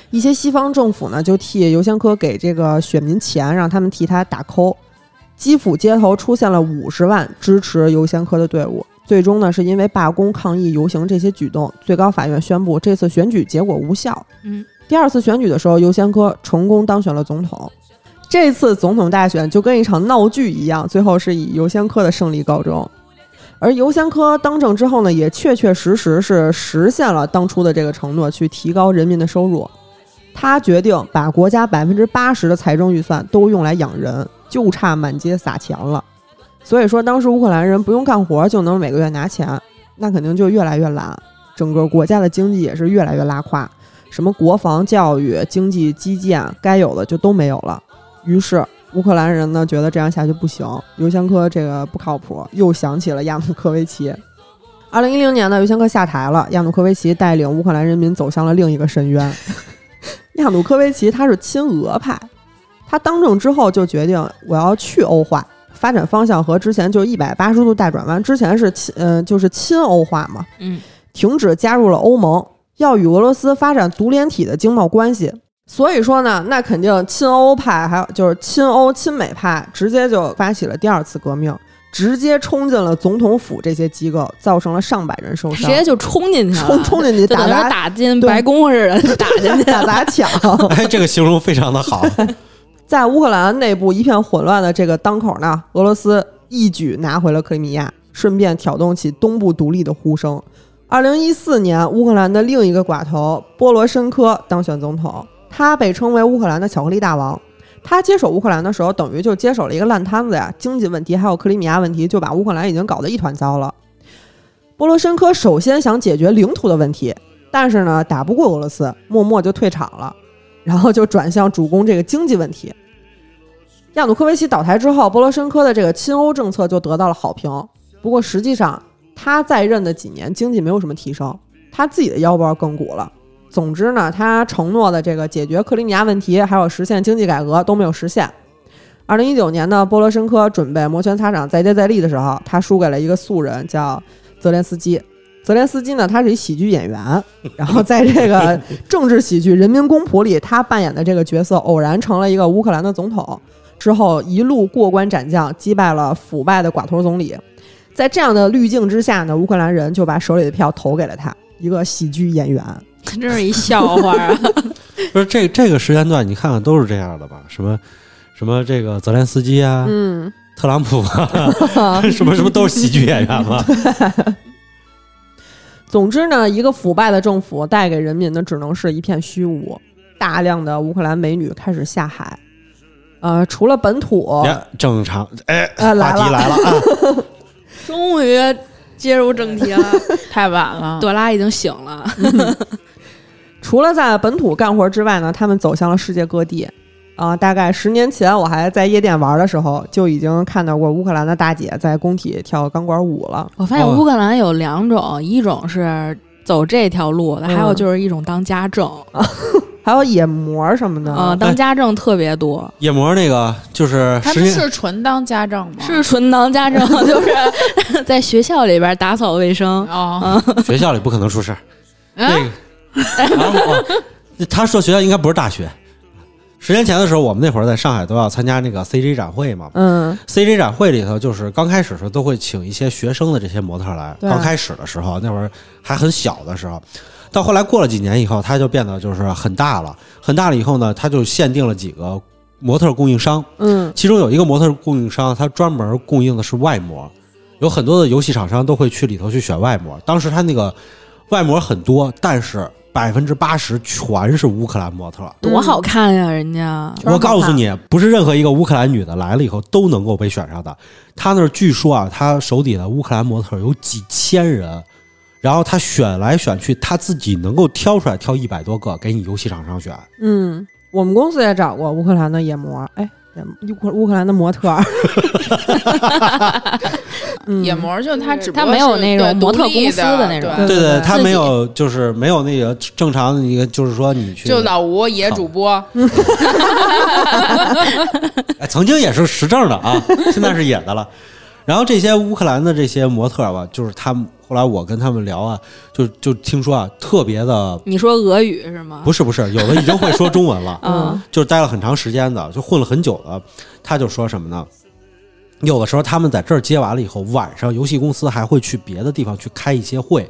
一些西方政府呢，就替尤先科给这个选民钱，让他们替他打 call。基辅街头出现了五十万支持尤先科的队伍。最终呢，是因为罢工、抗议、游行这些举动，最高法院宣布这次选举结果无效。嗯，第二次选举的时候，尤先科成功当选了总统。这次总统大选就跟一场闹剧一样，最后是以尤先科的胜利告终。而尤先科当政之后呢，也确确实实是实现了当初的这个承诺，去提高人民的收入。他决定把国家百分之八十的财政预算都用来养人，就差满街撒钱了。所以说，当时乌克兰人不用干活就能每个月拿钱，那肯定就越来越懒，整个国家的经济也是越来越拉胯，什么国防、教育、经济基建该有的就都没有了。于是乌克兰人呢觉得这样下去不行，尤先科这个不靠谱，又想起了亚努科维奇。二零一零年呢，尤先科下台了，亚努科维奇带领乌克兰人民走向了另一个深渊。亚努科维奇他是亲俄派，他当政之后就决定我要去欧化，发展方向和之前就一百八十度大转弯。之前是亲，嗯、就是亲欧化嘛，嗯，停止加入了欧盟，要与俄罗斯发展独联体的经贸关系。所以说呢，那肯定亲欧派还有就是亲欧亲美派，直接就发起了第二次革命，直接冲进了总统府这些机构，造成了上百人受伤，直接就冲进去了，冲冲进去打砸打进白宫似的，打进去 打砸抢。哎，这个形容非常的好。在乌克兰内部一片混乱的这个当口呢，俄罗斯一举拿回了克里米亚，顺便挑动起东部独立的呼声。二零一四年，乌克兰的另一个寡头波罗申科当选总统，他被称为乌克兰的巧克力大王。他接手乌克兰的时候，等于就接手了一个烂摊子呀，经济问题还有克里米亚问题，就把乌克兰已经搞得一团糟了。波罗申科首先想解决领土的问题，但是呢，打不过俄罗斯，默默就退场了。然后就转向主攻这个经济问题。亚努科维奇倒台之后，波罗申科的这个亲欧政策就得到了好评。不过实际上他在任的几年经济没有什么提升，他自己的腰包更鼓了。总之呢，他承诺的这个解决克里米亚问题，还有实现经济改革都没有实现。二零一九年呢，波罗申科准备摩拳擦掌、再接再厉的时候，他输给了一个素人，叫泽连斯基。泽连斯基呢，他是一喜剧演员，然后在这个 政治喜剧《人民公仆》里，他扮演的这个角色偶然成了一个乌克兰的总统，之后一路过关斩将，击败了腐败的寡头总理。在这样的滤镜之下呢，乌克兰人就把手里的票投给了他，一个喜剧演员。真是一笑话啊！不是这这个时间段，你看看都是这样的吧？什么什么这个泽连斯基啊，嗯，特朗普啊，什么什么都是喜剧演员嘛。总之呢，一个腐败的政府带给人民的只能是一片虚无。大量的乌克兰美女开始下海，呃，除了本土，呀正常，哎，呃来了话题来了啊！终于接入正题了，太晚了。朵拉已经醒了。除了在本土干活之外呢，他们走向了世界各地。啊、大概十年前，我还在夜店玩的时候，就已经看到过乌克兰的大姐在工体跳钢管舞了。我发现哦乌克兰有两种，一种是走这条路的，嗯还有就是一种当家政，还有野模什么的，啊，当家政特别多，野模那个就是他们是纯当家政吗？是纯当家政，就是 在学校里边打扫卫生。哦，学校里不可能出事儿。嗯那个，然后哦他说学校应该不是大学。十年前的时候，我们那会儿在上海都要参加那个 CJ 展会嘛。嗯 CJ 展会里头，就是刚开始的时候都会请一些学生的这些模特来。对刚开始的时候，那会儿还很小的时候，到后来过了几年以后，它就变得就是很大了。很大了以后呢，它就限定了几个模特供应商，嗯其中有一个模特供应商，它专门供应的是外模，有很多的游戏厂商都会去里头去选外模。当时他那个外模很多，但是百分之八十全是乌克兰模特。多好看呀，人家我告诉你，不是任何一个乌克兰女的来了以后都能够被选上的。他那儿据说啊，他手底的乌克兰模特有几千人，然后他选来选去，他自己能够挑出来挑一百多个给你游戏厂商选。嗯，我们公司也找过乌克兰的野模，哎，野乌克乌克兰的模特 野模就他只不他没有那种对模特公司的那种对对对对他没有，就是没有那个正常的一个，就是说你去就老吴野主播，哎，曾经也是实证的啊，现在是野的了。然后这些乌克兰的这些模特儿吧，就是他们后来我跟他们聊啊，就就听说啊，特别的你说俄语是吗？不是不是，有的已经会说中文了，嗯，就是待了很长时间的，就混了很久的，他就说什么呢？有的时候他们在这儿接完了以后，晚上游戏公司还会去别的地方去开一些会，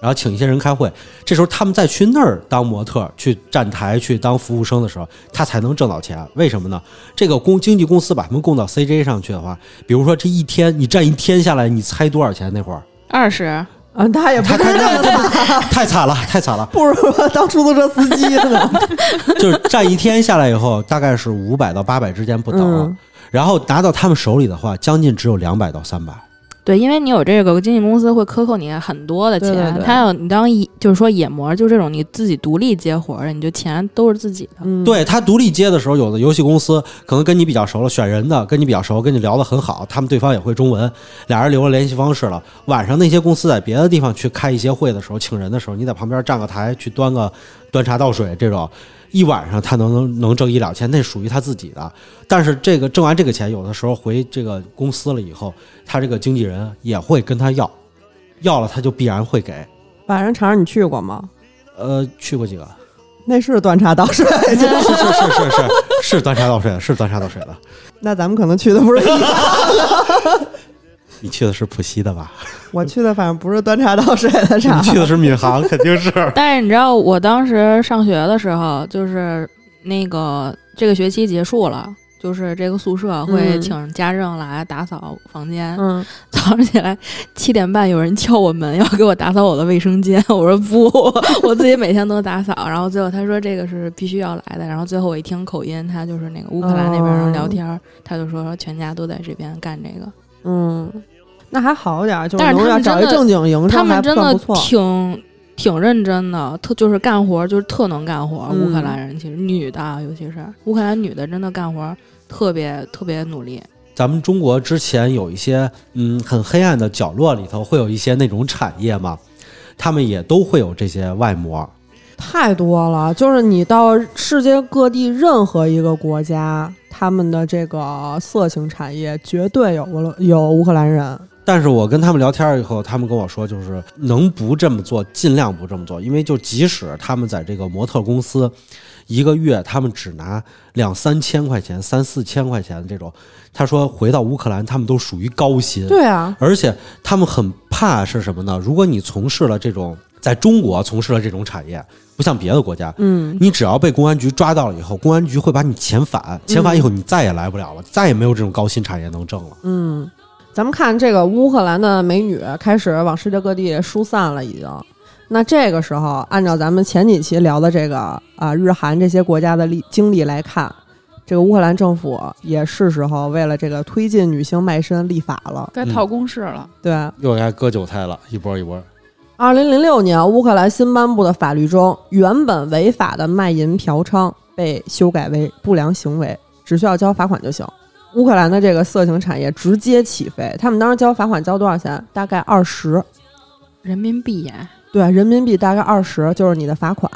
然后请一些人开会。这时候他们再去那儿当模特，去站台去当服务生的时候，他才能挣到钱。为什么呢？这个公经纪公司把他们供到 CJ 上去的话，比如说这一天你站一天下来，你猜多少钱？那会儿二十，啊，他也不他是他他太惨了，太惨了。不如当出租车司机呢。就是站一天下来以后，大概是五百到八百之间不等。嗯然后拿到他们手里的话，将近只有两百到三百。对，因为你有这个经纪公司会克扣你很多的钱，对对对他要你当野就是说野模，就这种你自己独立接活的，你就钱都是自己的。嗯，对他独立接的时候，有的游戏公司可能跟你比较熟了，选人的跟你比较熟，跟你聊得很好，他们对方也会中文，俩人留了联系方式了。晚上那些公司在别的地方去开一些会的时候，请人的时候，你在旁边站个台去端个端茶倒水这种。一晚上他能能能挣一两千，那属于他自己的。但是这个挣完这个钱，有的时候回这个公司了以后，他这个经纪人也会跟他要，要了他就必然会给。晚上场你去过吗？呃，去过几个？那是端茶倒水，是是是是是是端茶倒水的，是端茶倒水的。那咱们可能去的不是。你去的是浦西的吧？我去的反正不是端茶倒水的 场你，去的是闵行，肯定是。但是你知道，我当时上学的时候，就是那个这个学期结束了，就是这个宿舍会嗯请家政来打扫房间。嗯，早上起来七点半，有人敲我门，要给我打扫我的卫生间。我说不，我自己每天都打扫。然后最后他说这个是必须要来的。然后最后我一听口音，他就是那个乌克兰那边人聊天儿，他就说全家都在这边干这个。嗯，那还好点儿，就是但是他能要找一们真的正经营他生还们真的算不错。挺挺认真的，特就是干活就是特能干活。嗯乌克兰人其实女的啊，尤其是乌克兰女的，真的干活特别特别努力。咱们中国之前有一些嗯很黑暗的角落里头，会有一些那种产业嘛，他们也都会有这些外模。太多了，就是你到世界各地任何一个国家，他们的这个色情产业绝对有俄罗有乌克兰人。但是我跟他们聊天以后，他们跟我说，就是能不这么做，尽量不这么做，因为就即使他们在这个模特公司，一个月他们只拿两三千块钱、三四千块钱这种，他说回到乌克兰，他们都属于高薪。对啊，而且他们很怕是什么呢？如果你从事了这种在中国从事了这种产业，不像别的国家，嗯，你只要被公安局抓到了以后，公安局会把你遣返，遣返以后你再也来不了了，再也没有这种高薪产业能挣了。嗯，咱们看这个乌克兰的美女开始往世界各地疏散了，已经。那这个时候，按照咱们前几期聊的这个啊、日韩这些国家的历经历来看，这个乌克兰政府也是时候为了这个推进女性卖身立法了。该套公式了。对，又该割韭菜了，一波一波。二零零六年，乌克兰新颁布的法律中，原本违法的卖淫嫖娼被修改为不良行为，只需要交罚款就行。乌克兰的这个色情产业直接起飞，他们当时交罚款交多少钱？大概二十，人民币呀，对，人民币大概二十就是你的罚款。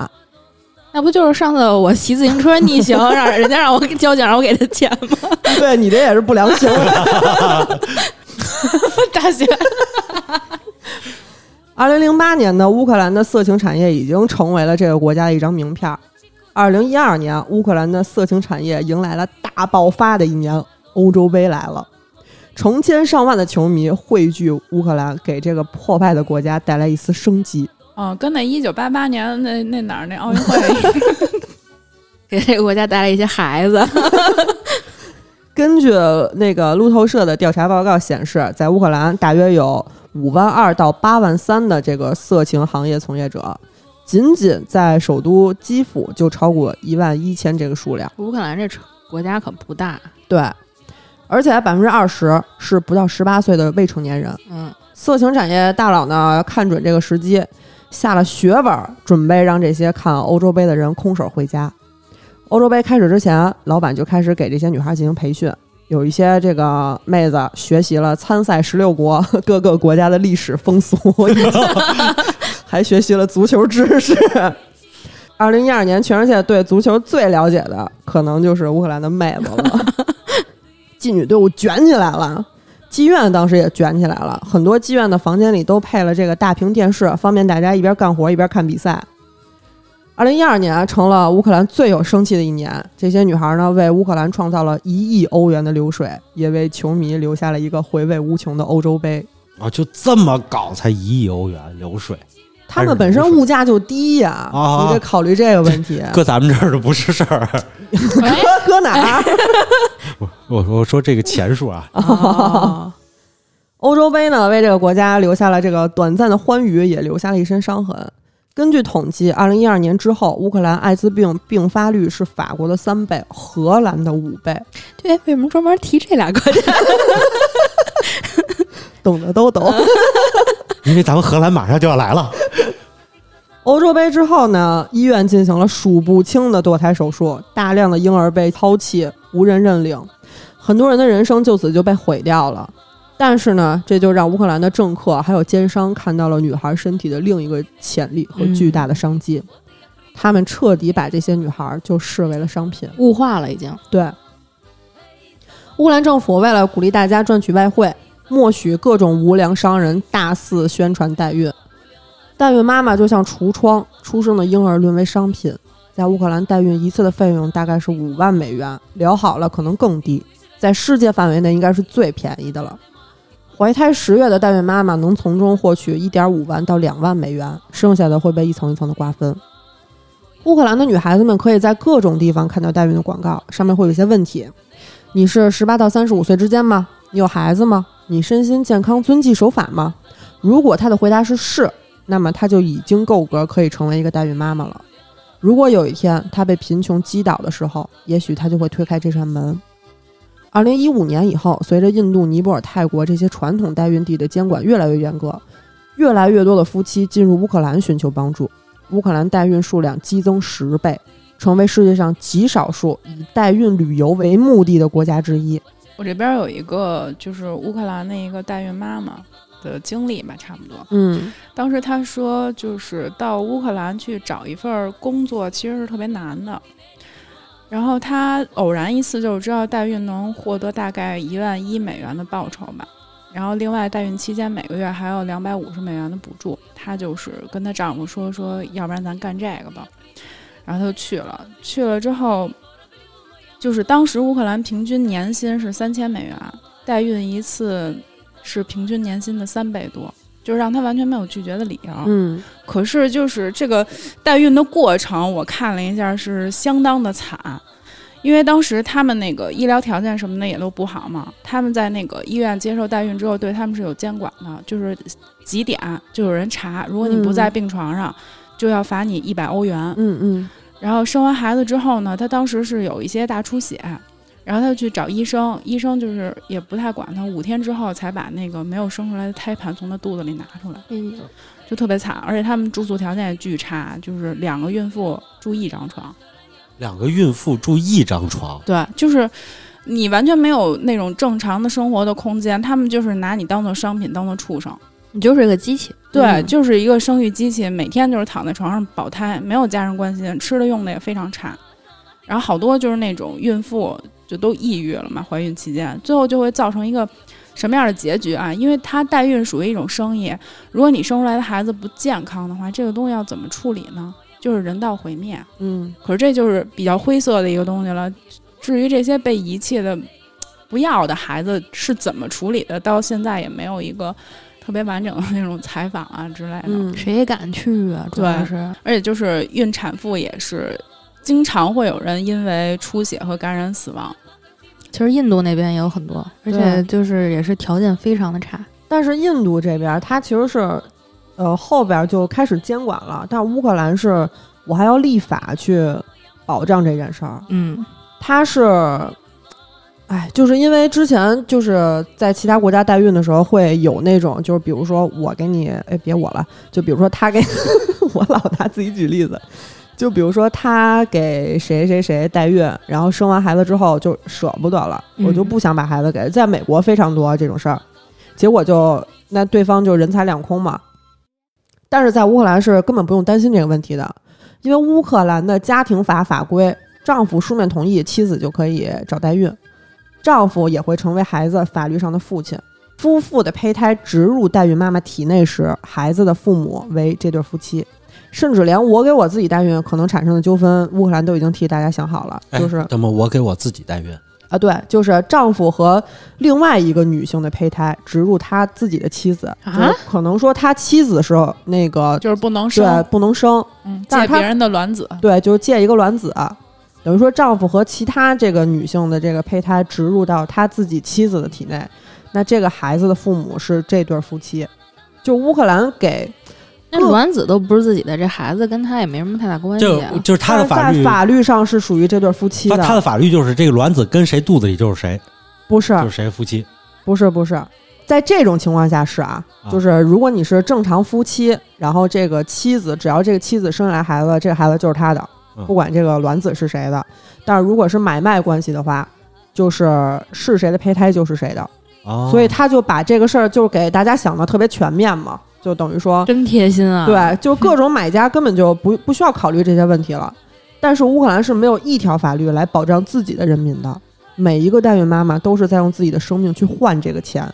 那不就是上次我骑自行车逆行，让人家让我给交警让我给他钱吗？对你这也是不良行为。大姐，二零零八年呢乌克兰的色情产业已经成为了这个国家的一张名片。二零一二年，乌克兰的色情产业迎来了大爆发的一年，欧洲杯来了，成千上万的球迷汇聚乌克兰，给这个破败的国家带来一丝生机。哦，跟那一九八八年那那哪儿那奥运会给这个国家带来一些孩子。根据那个路透社的调查报告显示，在乌克兰大约有五万二到八万三的这个色情行业从业者，仅仅在首都基辅就超过一万一千这个数量。乌克兰这国家可不大，对，而且百分之二十是不到十八岁的未成年人。嗯，色情产业大佬呢，看准这个时机，下了血本儿，准备让这些看欧洲杯的人空手回家。欧洲杯开始之前，老板就开始给这些女孩进行培训，有一些这个妹子学习了参赛十六国 各个国家的历史风俗，还学习了足球知识。二零一二年，全世界对足球最了解的，可能就是乌克兰的妹子了。妓女队伍卷起来了，妓院当时也卷起来了，很多妓院的房间里都配了这个大屏电视，方便大家一边干活一边看比赛。二零一二年成了乌克兰最有生气的一年，这些女孩呢为乌克兰创造了一亿欧元的流水，也为球迷留下了一个回味无穷的欧洲杯。啊，就这么搞才一亿欧元流水，他们本身物价就低呀，啊你得考虑这个问题。搁咱们这儿的不是事儿。搁搁哪儿？我我说这个钱数啊，哦欧洲杯呢，为这个国家留下了这个短暂的欢愉，也留下了一身伤痕。根据统计，二零一二年之后，乌克兰艾滋病并发率是法国的三倍，荷兰的五倍，对，为什么专门提这俩国家？懂的都懂。因为咱们荷兰马上就要来了。欧洲杯之后呢，医院进行了数不清的堕胎手术，大量的婴儿被抛弃，无人认领，很多人的人生就此就被毁掉了。但是呢，这就让乌克兰的政客还有奸商看到了女孩身体的另一个潜力和巨大的商机，他们彻底把这些女孩就视为了商品。物化了已经。对，乌克兰政府为了鼓励大家赚取外汇，默许各种无良商人大肆宣传代孕。代孕妈妈就像橱窗，出生的婴儿沦为商品。在乌克兰，代孕一次的费用大概是五万美元，聊好了可能更低，在世界范围内应该是最便宜的了。怀胎十月的代孕妈妈能从中获取一点五万到两万美元，剩下的会被一层一层的瓜分。乌克兰的女孩子们可以在各种地方看到代孕的广告，上面会有一些问题：你是十八到三十五岁之间吗？你有孩子吗？你身心健康、遵纪守法吗？如果她的回答是是，那么她就已经够格可以成为一个代孕妈妈了。如果有一天她被贫穷击倒的时候，也许她就会推开这扇门。二零一五年以后，随着印度、尼泊尔、泰国这些传统代孕地的监管越来越严格，越来越多的夫妻进入乌克兰寻求帮助。乌克兰代孕数量激增十倍，成为世界上极少数以代孕旅游为目的的国家之一。我这边有一个就是乌克兰的一个代孕妈妈的经历吧，差不多。嗯当时她说，就是到乌克兰去找一份工作，其实是特别难的。然后她偶然一次就是知道代孕能获得大概一万一美元的报酬吧，然后另外代孕期间每个月还有两百五十美元的补助。她就是跟她丈夫说说，要不然咱干这个吧。然后她就去了，去了之后，就是当时乌克兰平均年薪是三千美元，代孕一次是平均年薪的三倍多，就是让他完全没有拒绝的理由。嗯可是就是这个代孕的过程，我看了一下是相当的惨，因为当时他们那个医疗条件什么的也都不好嘛。他们在那个医院接受代孕之后，对他们是有监管的，就是几点就有人查，如果你不在病床上，就要罚你一百欧元。嗯嗯然后生完孩子之后呢，他当时是有一些大出血，然后他就去找医生，医生就是也不太管他，五天之后才把那个没有生出来的胎盘从他肚子里拿出来，就特别惨。而且他们住宿条件也巨差，就是两个孕妇住一张床，两个孕妇住一张床，对，就是你完全没有那种正常的生活的空间，他们就是拿你当做商品，当做畜生。你就是个机器，对，嗯就是一个生育机器，每天就是躺在床上保胎，没有家人关心，吃的用的也非常差。然后好多就是那种孕妇就都抑郁了嘛，怀孕期间，最后就会造成一个什么样的结局啊？因为她代孕属于一种生意，如果你生出来的孩子不健康的话，这个东西要怎么处理呢？就是人道毁灭。嗯可是这就是比较灰色的一个东西了。至于这些被遗弃的、不要的孩子是怎么处理的，到现在也没有一个特别完整的那种采访啊之类的。嗯，谁敢去啊？主要对是而且就是孕产妇也是经常会有人因为出血和感染死亡。其实印度那边也有很多，而且就是也是条件非常的差。但是印度这边它其实是，呃，后边就开始监管了，但是乌克兰是我还要立法去保障这件事儿。嗯，它是，哎，就是因为之前就是在其他国家代孕的时候会有那种，就是比如说我给你，哎，别我了，就比如说他给 我老拿自己举例子，就比如说他给谁谁谁代孕，然后生完孩子之后就舍不得了，嗯我就不想把孩子给，在美国非常多这种事儿，结果就那对方就人财两空嘛。但是在乌克兰是根本不用担心这个问题的，因为乌克兰的家庭法法规，丈夫书面同意，妻子就可以找代孕，丈夫也会成为孩子法律上的父亲。夫妇的胚胎植入代孕妈妈体内时，孩子的父母为这对夫妻。甚至连我给我自己代孕可能产生的纠纷，乌克兰都已经替大家想好了，哎就是那么我给我自己代孕，啊，对，就是丈夫和另外一个女性的胚胎植入他自己的妻子，啊就是可能说他妻子的时候那个就是不能生对，不能生，嗯，借别人的卵子，对，就是借一个卵子，等于说丈夫和其他这个女性的这个胚胎植入到他自己妻子的体内，那这个孩子的父母是这对夫妻。就乌克兰给那卵子都不是自己的，这孩子跟他也没什么太大关系就啊。就是他的法律，在法律上是属于这对夫妻的，他他的法律就是这个卵子跟谁肚子里就是谁，不是就是谁夫妻。不是不是，在这种情况下是啊，啊就是如果你是正常夫妻，然后这个妻子只要这个妻子生下来孩子，这个孩子就是他的，嗯不管这个卵子是谁的。但是如果是买卖关系的话，就是是谁的胚胎就是谁的，哦，所以他就把这个事儿就给大家想的特别全面嘛，就等于说，真贴心啊！对，就各种买家根本就不不需要考虑这些问题了。但是乌克兰是没有一条法律来保障自己的人民的，每一个代孕妈妈都是在用自己的生命去换这个钱。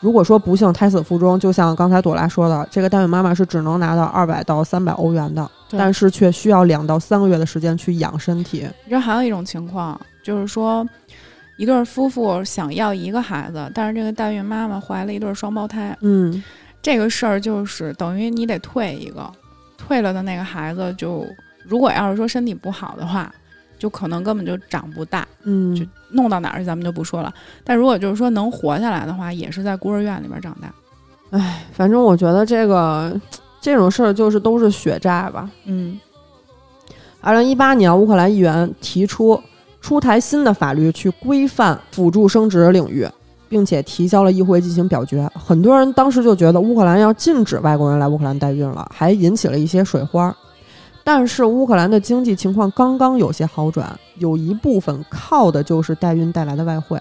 如果说不幸胎死腹中，就像刚才朵拉说的，这个代孕妈妈是只能拿到二百到三百欧元的，但是却需要两到三个月的时间去养身体。你知道还有一种情况，就是说，一对夫妇想要一个孩子，但是这个代孕妈妈怀了一对双胞胎，嗯，这个事儿就是等于你得退一个，退了的那个孩子就，如果要是说身体不好的话，就可能根本就长不大，嗯就弄到哪儿去咱们就不说了。但如果就是说能活下来的话，也是在孤儿院里边长大。唉，反正我觉得这个这种事儿就是都是血债吧。嗯，二零一八年，乌克兰议员提出出台新的法律去规范辅助生殖领域，并且提交了议会进行表决。很多人当时就觉得乌克兰要禁止外国人来乌克兰代孕了，还引起了一些水花。但是乌克兰的经济情况刚刚有些好转，有一部分靠的就是代孕带来的外汇。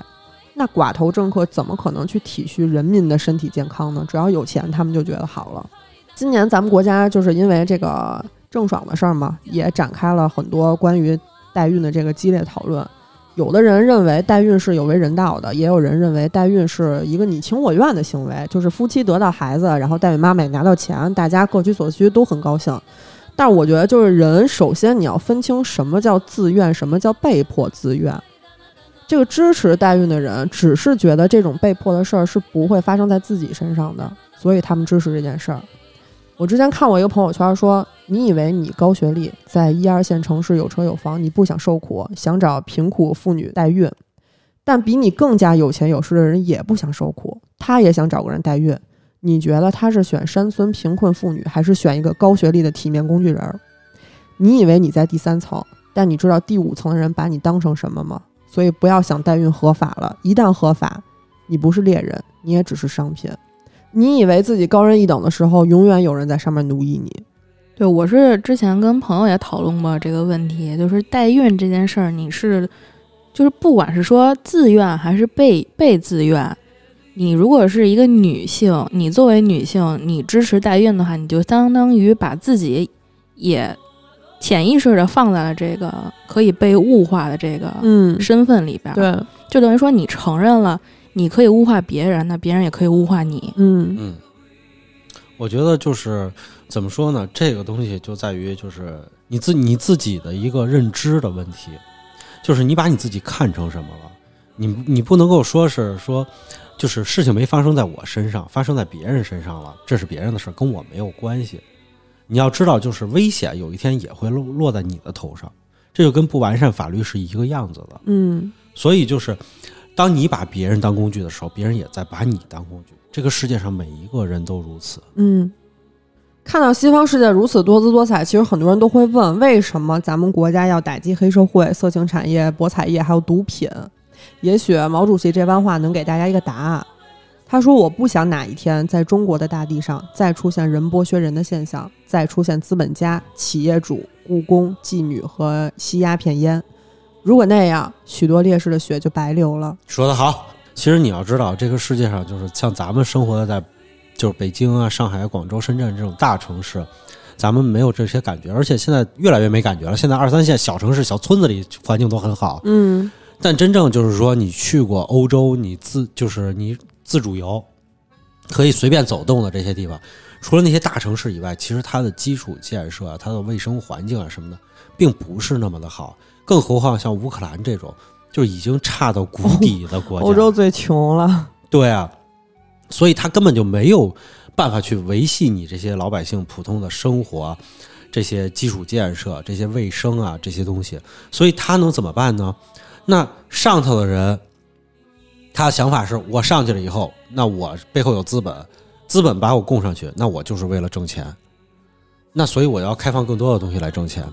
那寡头政客怎么可能去体恤人民的身体健康呢？只要有钱，他们就觉得好了。今年咱们国家就是因为这个郑爽的事儿嘛，也展开了很多关于代孕的这个激烈讨论。有的人认为代孕是有违人道的，也有人认为代孕是一个你情我愿的行为，就是夫妻得到孩子，然后代孕妈妈也拿到钱，大家各取所需都很高兴。但我觉得，就是人首先你要分清什么叫自愿，什么叫被迫自愿。这个支持代孕的人，只是觉得这种被迫的事儿是不会发生在自己身上的，所以他们支持这件事儿。我之前看过一个朋友圈说，你以为你高学历，在一二线城市有车有房，你不想受苦，想找贫苦妇女代孕，但比你更加有钱有势的人也不想受苦，他也想找个人代孕。你觉得他是选山村贫困妇女，还是选一个高学历的体面工具人？你以为你在第三层，但你知道第五层的人把你当成什么吗？所以不要想代孕合法了，一旦合法，你不是猎人，你也只是商品。你以为自己高人一等的时候，永远有人在上面奴役你。对，我是之前跟朋友也讨论过这个问题，就是代孕这件事儿，你是就是不管是说自愿还是被被自愿，你如果是一个女性，你作为女性，你支持代孕的话，你就相当于把自己也潜意识的放在了这个可以被物化的这个嗯，身份里边儿，对，就等于说你承认了你可以物化别人，那别人也可以物化你。嗯嗯，我觉得就是怎么说呢？这个东西就在于就是你自你自己的一个认知的问题，就是你把你自己看成什么了？你你不能够说是说，就是事情没发生在我身上，发生在别人身上了，这是别人的事，跟我没有关系。你要知道，就是危险有一天也会落落在你的头上，这就跟不完善法律是一个样子的。嗯所以就是，当你把别人当工具的时候，别人也在把你当工具。这个世界上每一个人都如此。嗯。看到西方世界如此多姿多彩，其实很多人都会问，为什么咱们国家要打击黑社会、色情产业、博彩业还有毒品？也许毛主席这番话能给大家一个答案。他说：“我不想哪一天在中国的大地上再出现人剥削人的现象，再出现资本家、企业主、雇工、妓女和吸鸦片烟。如果那样，许多烈士的血就白流了。说得好。其实你要知道，这个世界上就是像咱们生活的在，就是北京啊、上海、广州、深圳这种大城市，咱们没有这些感觉，而且现在越来越没感觉了。现在二三线小城市、小村子里环境都很好，嗯但真正就是说，你去过欧洲，你自就是你自主游，可以随便走动的这些地方，除了那些大城市以外，其实它的基础建设啊、它的卫生环境啊什么的，并不是那么的好。更何况像乌克兰这种，就已经差到谷底的国家，欧洲最穷了。对啊，所以他根本就没有办法去维系你这些老百姓普通的生活，这些基础建设、这些卫生啊这些东西，所以他能怎么办呢？那上头的人，他的想法是我上去了以后，那我背后有资本，资本把我供上去，那我就是为了挣钱，那所以我要开放更多的东西来挣钱。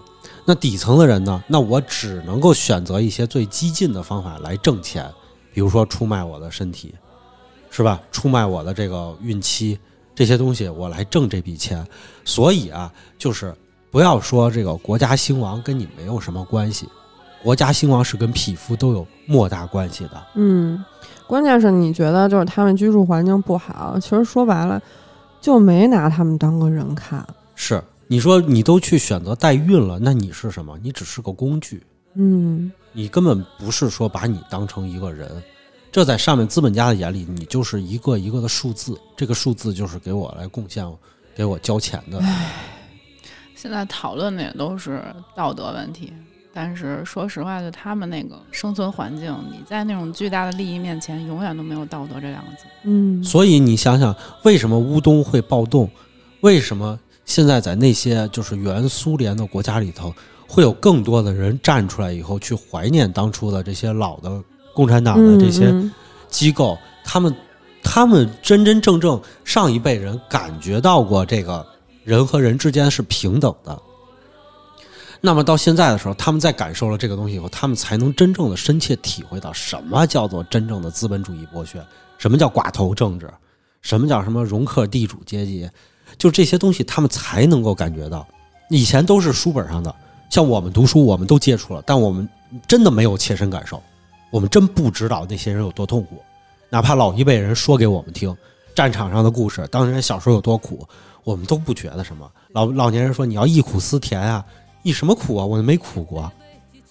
那底层的人呢？那我只能够选择一些最激进的方法来挣钱，比如说出卖我的身体，是吧？出卖我的这个孕期这些东西，我来挣这笔钱。所以啊，就是不要说这个国家兴亡跟你没有什么关系，国家兴亡是跟匹夫都有莫大关系的。嗯，关键是你觉得就是他们居住环境不好，其实说白了就没拿他们当个人看。是你说你都去选择代孕了，那你是什么？你只是个工具，嗯你根本不是说把你当成一个人。这在上面资本家的眼里，你就是一个一个的数字，这个数字就是给我来贡献、给我交钱的。现在讨论的也都是道德问题，但是说实话，就他们那个生存环境，你在那种巨大的利益面前，永远都没有道德这两个字。嗯，所以你想想，为什么乌东会暴动？为什么现在在那些就是原苏联的国家里头，会有更多的人站出来以后去怀念当初的这些老的共产党的这些嗯机构？他们他们真真正正上一辈人感觉到过这个人和人之间是平等的。那么到现在的时候，他们在感受了这个东西以后，他们才能真正的深切体会到什么叫做真正的资本主义剥削，什么叫寡头政治，什么叫什么容克地主阶级，就这些东西，他们才能够感觉到。以前都是书本上的，像我们读书，我们都接触了，但我们真的没有切身感受，我们真不知道那些人有多痛苦，哪怕老一辈人说给我们听，战场上的故事，当年小时候有多苦，我们都不觉得什么。老老年人说你要忆苦思甜啊，忆什么苦啊？我没苦过，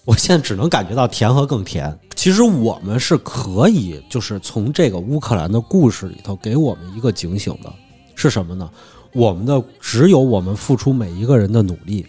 我现在只能感觉到甜和更甜。其实我们是可以，就是从这个乌克兰的故事里头给我们一个警醒的，是什么呢？我们的只有我们付出每一个人的努力，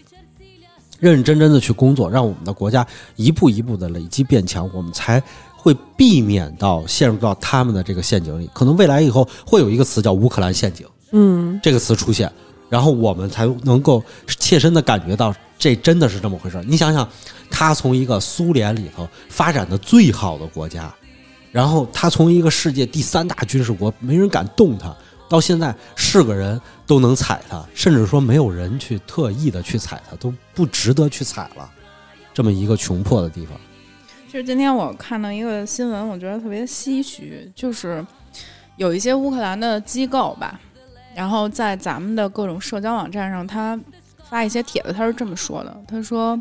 认认真真的去工作，让我们的国家一步一步的累积变强，我们才会避免到陷入到他们的这个陷阱里。可能未来以后会有一个词叫“乌克兰陷阱”嗯这个词出现，然后我们才能够切身的感觉到这真的是这么回事儿。你想想，他从一个苏联里头发展的最好的国家，然后他从一个世界第三大军事国，没人敢动他，到现在是个人都能踩它，甚至说没有人去特意的去踩它，都不值得去踩了。这么一个穷破的地方，其实今天我看到一个新闻，我觉得特别唏嘘，就是有一些乌克兰的机构吧，然后在咱们的各种社交网站上，他发一些帖子，他是这么说的：他说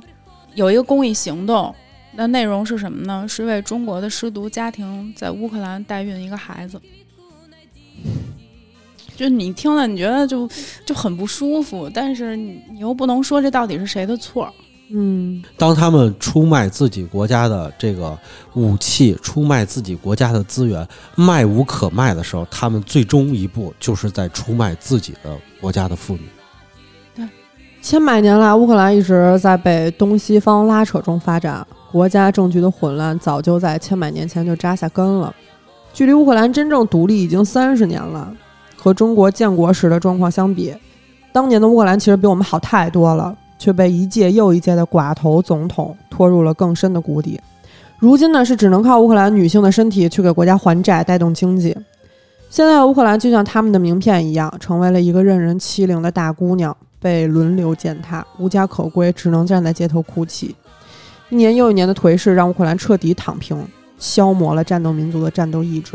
有一个公益行动，那内容是什么呢？是为中国的失独家庭在乌克兰代孕一个孩子。就你听了，你觉得就就很不舒服，但是你你又不能说这到底是谁的错。嗯当他们出卖自己国家的这个武器，出卖自己国家的资源，卖无可卖的时候，他们最终一步就是在出卖自己的国家的妇女。对千百年来，乌克兰一直在被东西方拉扯中发展，国家政局的混乱早就在千百年前就扎下根了。距离乌克兰真正独立已经三十年了，和中国建国时的状况相比，当年的乌克兰其实比我们好太多了，却被一届又一届的寡头总统拖入了更深的谷底。如今呢，是只能靠乌克兰女性的身体去给国家还债，带动经济。现在的乌克兰就像他们的名片一样，成为了一个任人欺凌的大姑娘。被轮流践踏，无家可归，只能站在街头哭泣。一年又一年的颓势让乌克兰彻底躺平，消磨了战斗民族的战斗意志。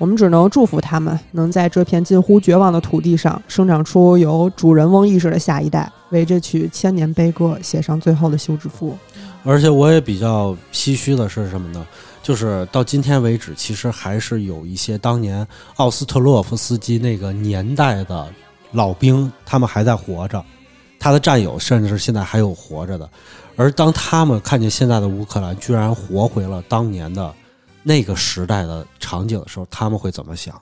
我们只能祝福他们能在这片近乎绝望的土地上生长出有主人翁意识的下一代，为这曲千年悲歌写上最后的休止符。而且我也比较唏嘘的是什么呢？就是到今天为止，其实还是有一些当年奥斯特洛夫斯基那个年代的。老兵他们还在活着，他的战友甚至现在还有活着的。而当他们看见现在的乌克兰居然活回了当年的那个时代的场景的时候，他们会怎么想？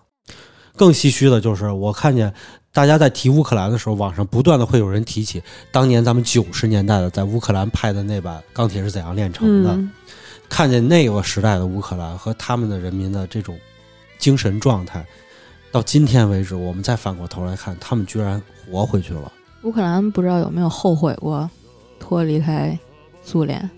更唏嘘的就是，我看见大家在提乌克兰的时候，网上不断的会有人提起当年咱们九十年代的在乌克兰拍的那版《钢铁是怎样炼成的》，看见那个时代的乌克兰和他们的人民的这种精神状态。到今天为止，我们再反过头来看，他们居然活回去了。乌克兰不知道有没有后悔过脱离开苏联？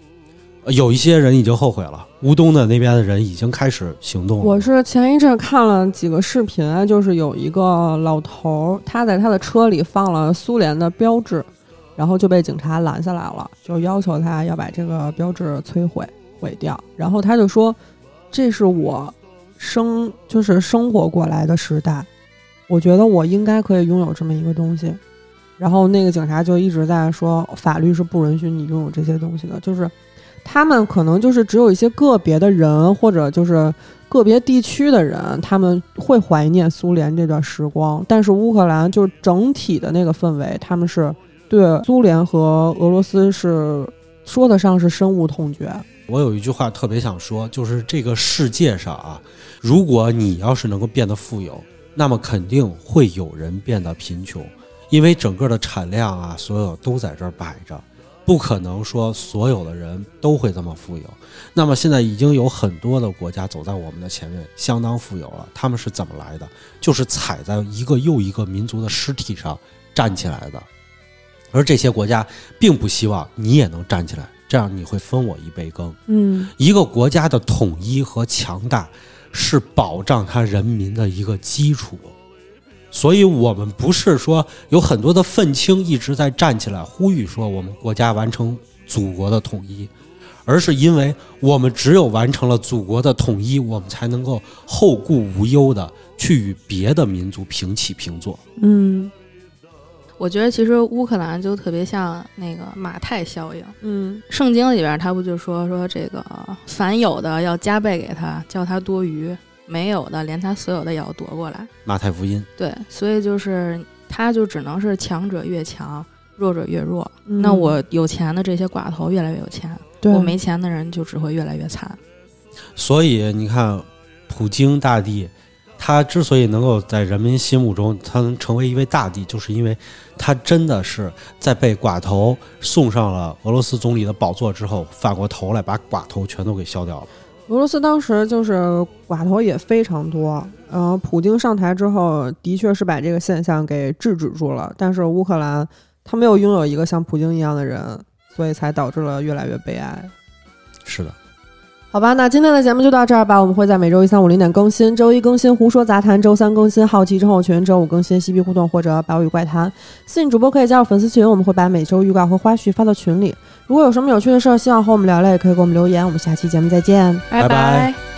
有一些人已经后悔了，乌东的那边的人已经开始行动了。我是前一阵看了几个视频，就是有一个老头儿，他在他的车里放了苏联的标志，然后就被警察拦下来了，就要求他要把这个标志摧毁毁掉。然后他就说：“这是我。”生就是生活过来的时代，我觉得我应该可以拥有这么一个东西。然后那个警察就一直在说，法律是不允许你拥有这些东西的。就是他们可能就是只有一些个别的人，或者就是个别地区的人，他们会怀念苏联这段时光。但是乌克兰就是整体的那个氛围，他们是对苏联和俄罗斯是说得上是深恶痛绝。我有一句话特别想说，就是这个世界上啊。如果你要是能够变得富有，那么肯定会有人变得贫穷，因为整个的产量啊，所有都在这儿摆着，不可能说所有的人都会这么富有。那么现在已经有很多的国家走在我们的前面，相当富有了。他们是怎么来的？就是踩在一个又一个民族的尸体上站起来的。而这些国家并不希望你也能站起来，这样你会分我一杯羹。嗯，一个国家的统一和强大。是保障他人民的一个基础，所以我们不是说有很多的愤青一直在站起来呼吁说我们国家完成祖国的统一，而是因为我们只有完成了祖国的统一，我们才能够后顾无忧的去与别的民族平起平坐。嗯。我觉得其实乌克兰就特别像那个马太效应。嗯，圣经里边他不就说说这个凡有的要加倍给他，叫他多余；没有的连他所有的也要夺过来。马太福音。对，所以就是他就只能是强者越强，弱者越弱。那我有钱的这些寡头越来越有钱，我没钱的人就只会越来越惨。所以你看，普京大帝。他之所以能够在人民心目中，他能成为一位大帝，就是因为他真的是在被寡头送上了俄罗斯总理的宝座之后，反过头来把寡头全都给消掉了。俄罗斯当时就是寡头也非常多，然后，普京上台之后，的确是把这个现象给制止住了。但是乌克兰他没有拥有一个像普京一样的人，所以才导致了越来越悲哀。是的。好吧，那今天的节目就到这儿吧。我们会在每周一、三、五零点更新，周一更新《胡说杂谈》，周三更新《好奇症候群》，周五更新《嬉皮互动》或者《百语怪谈》。私信主播可以加入粉丝群，我们会把每周预告和花絮发到群里。如果有什么有趣的事儿，希望和我们聊聊，也可以给我们留言。我们下期节目再见。拜拜拜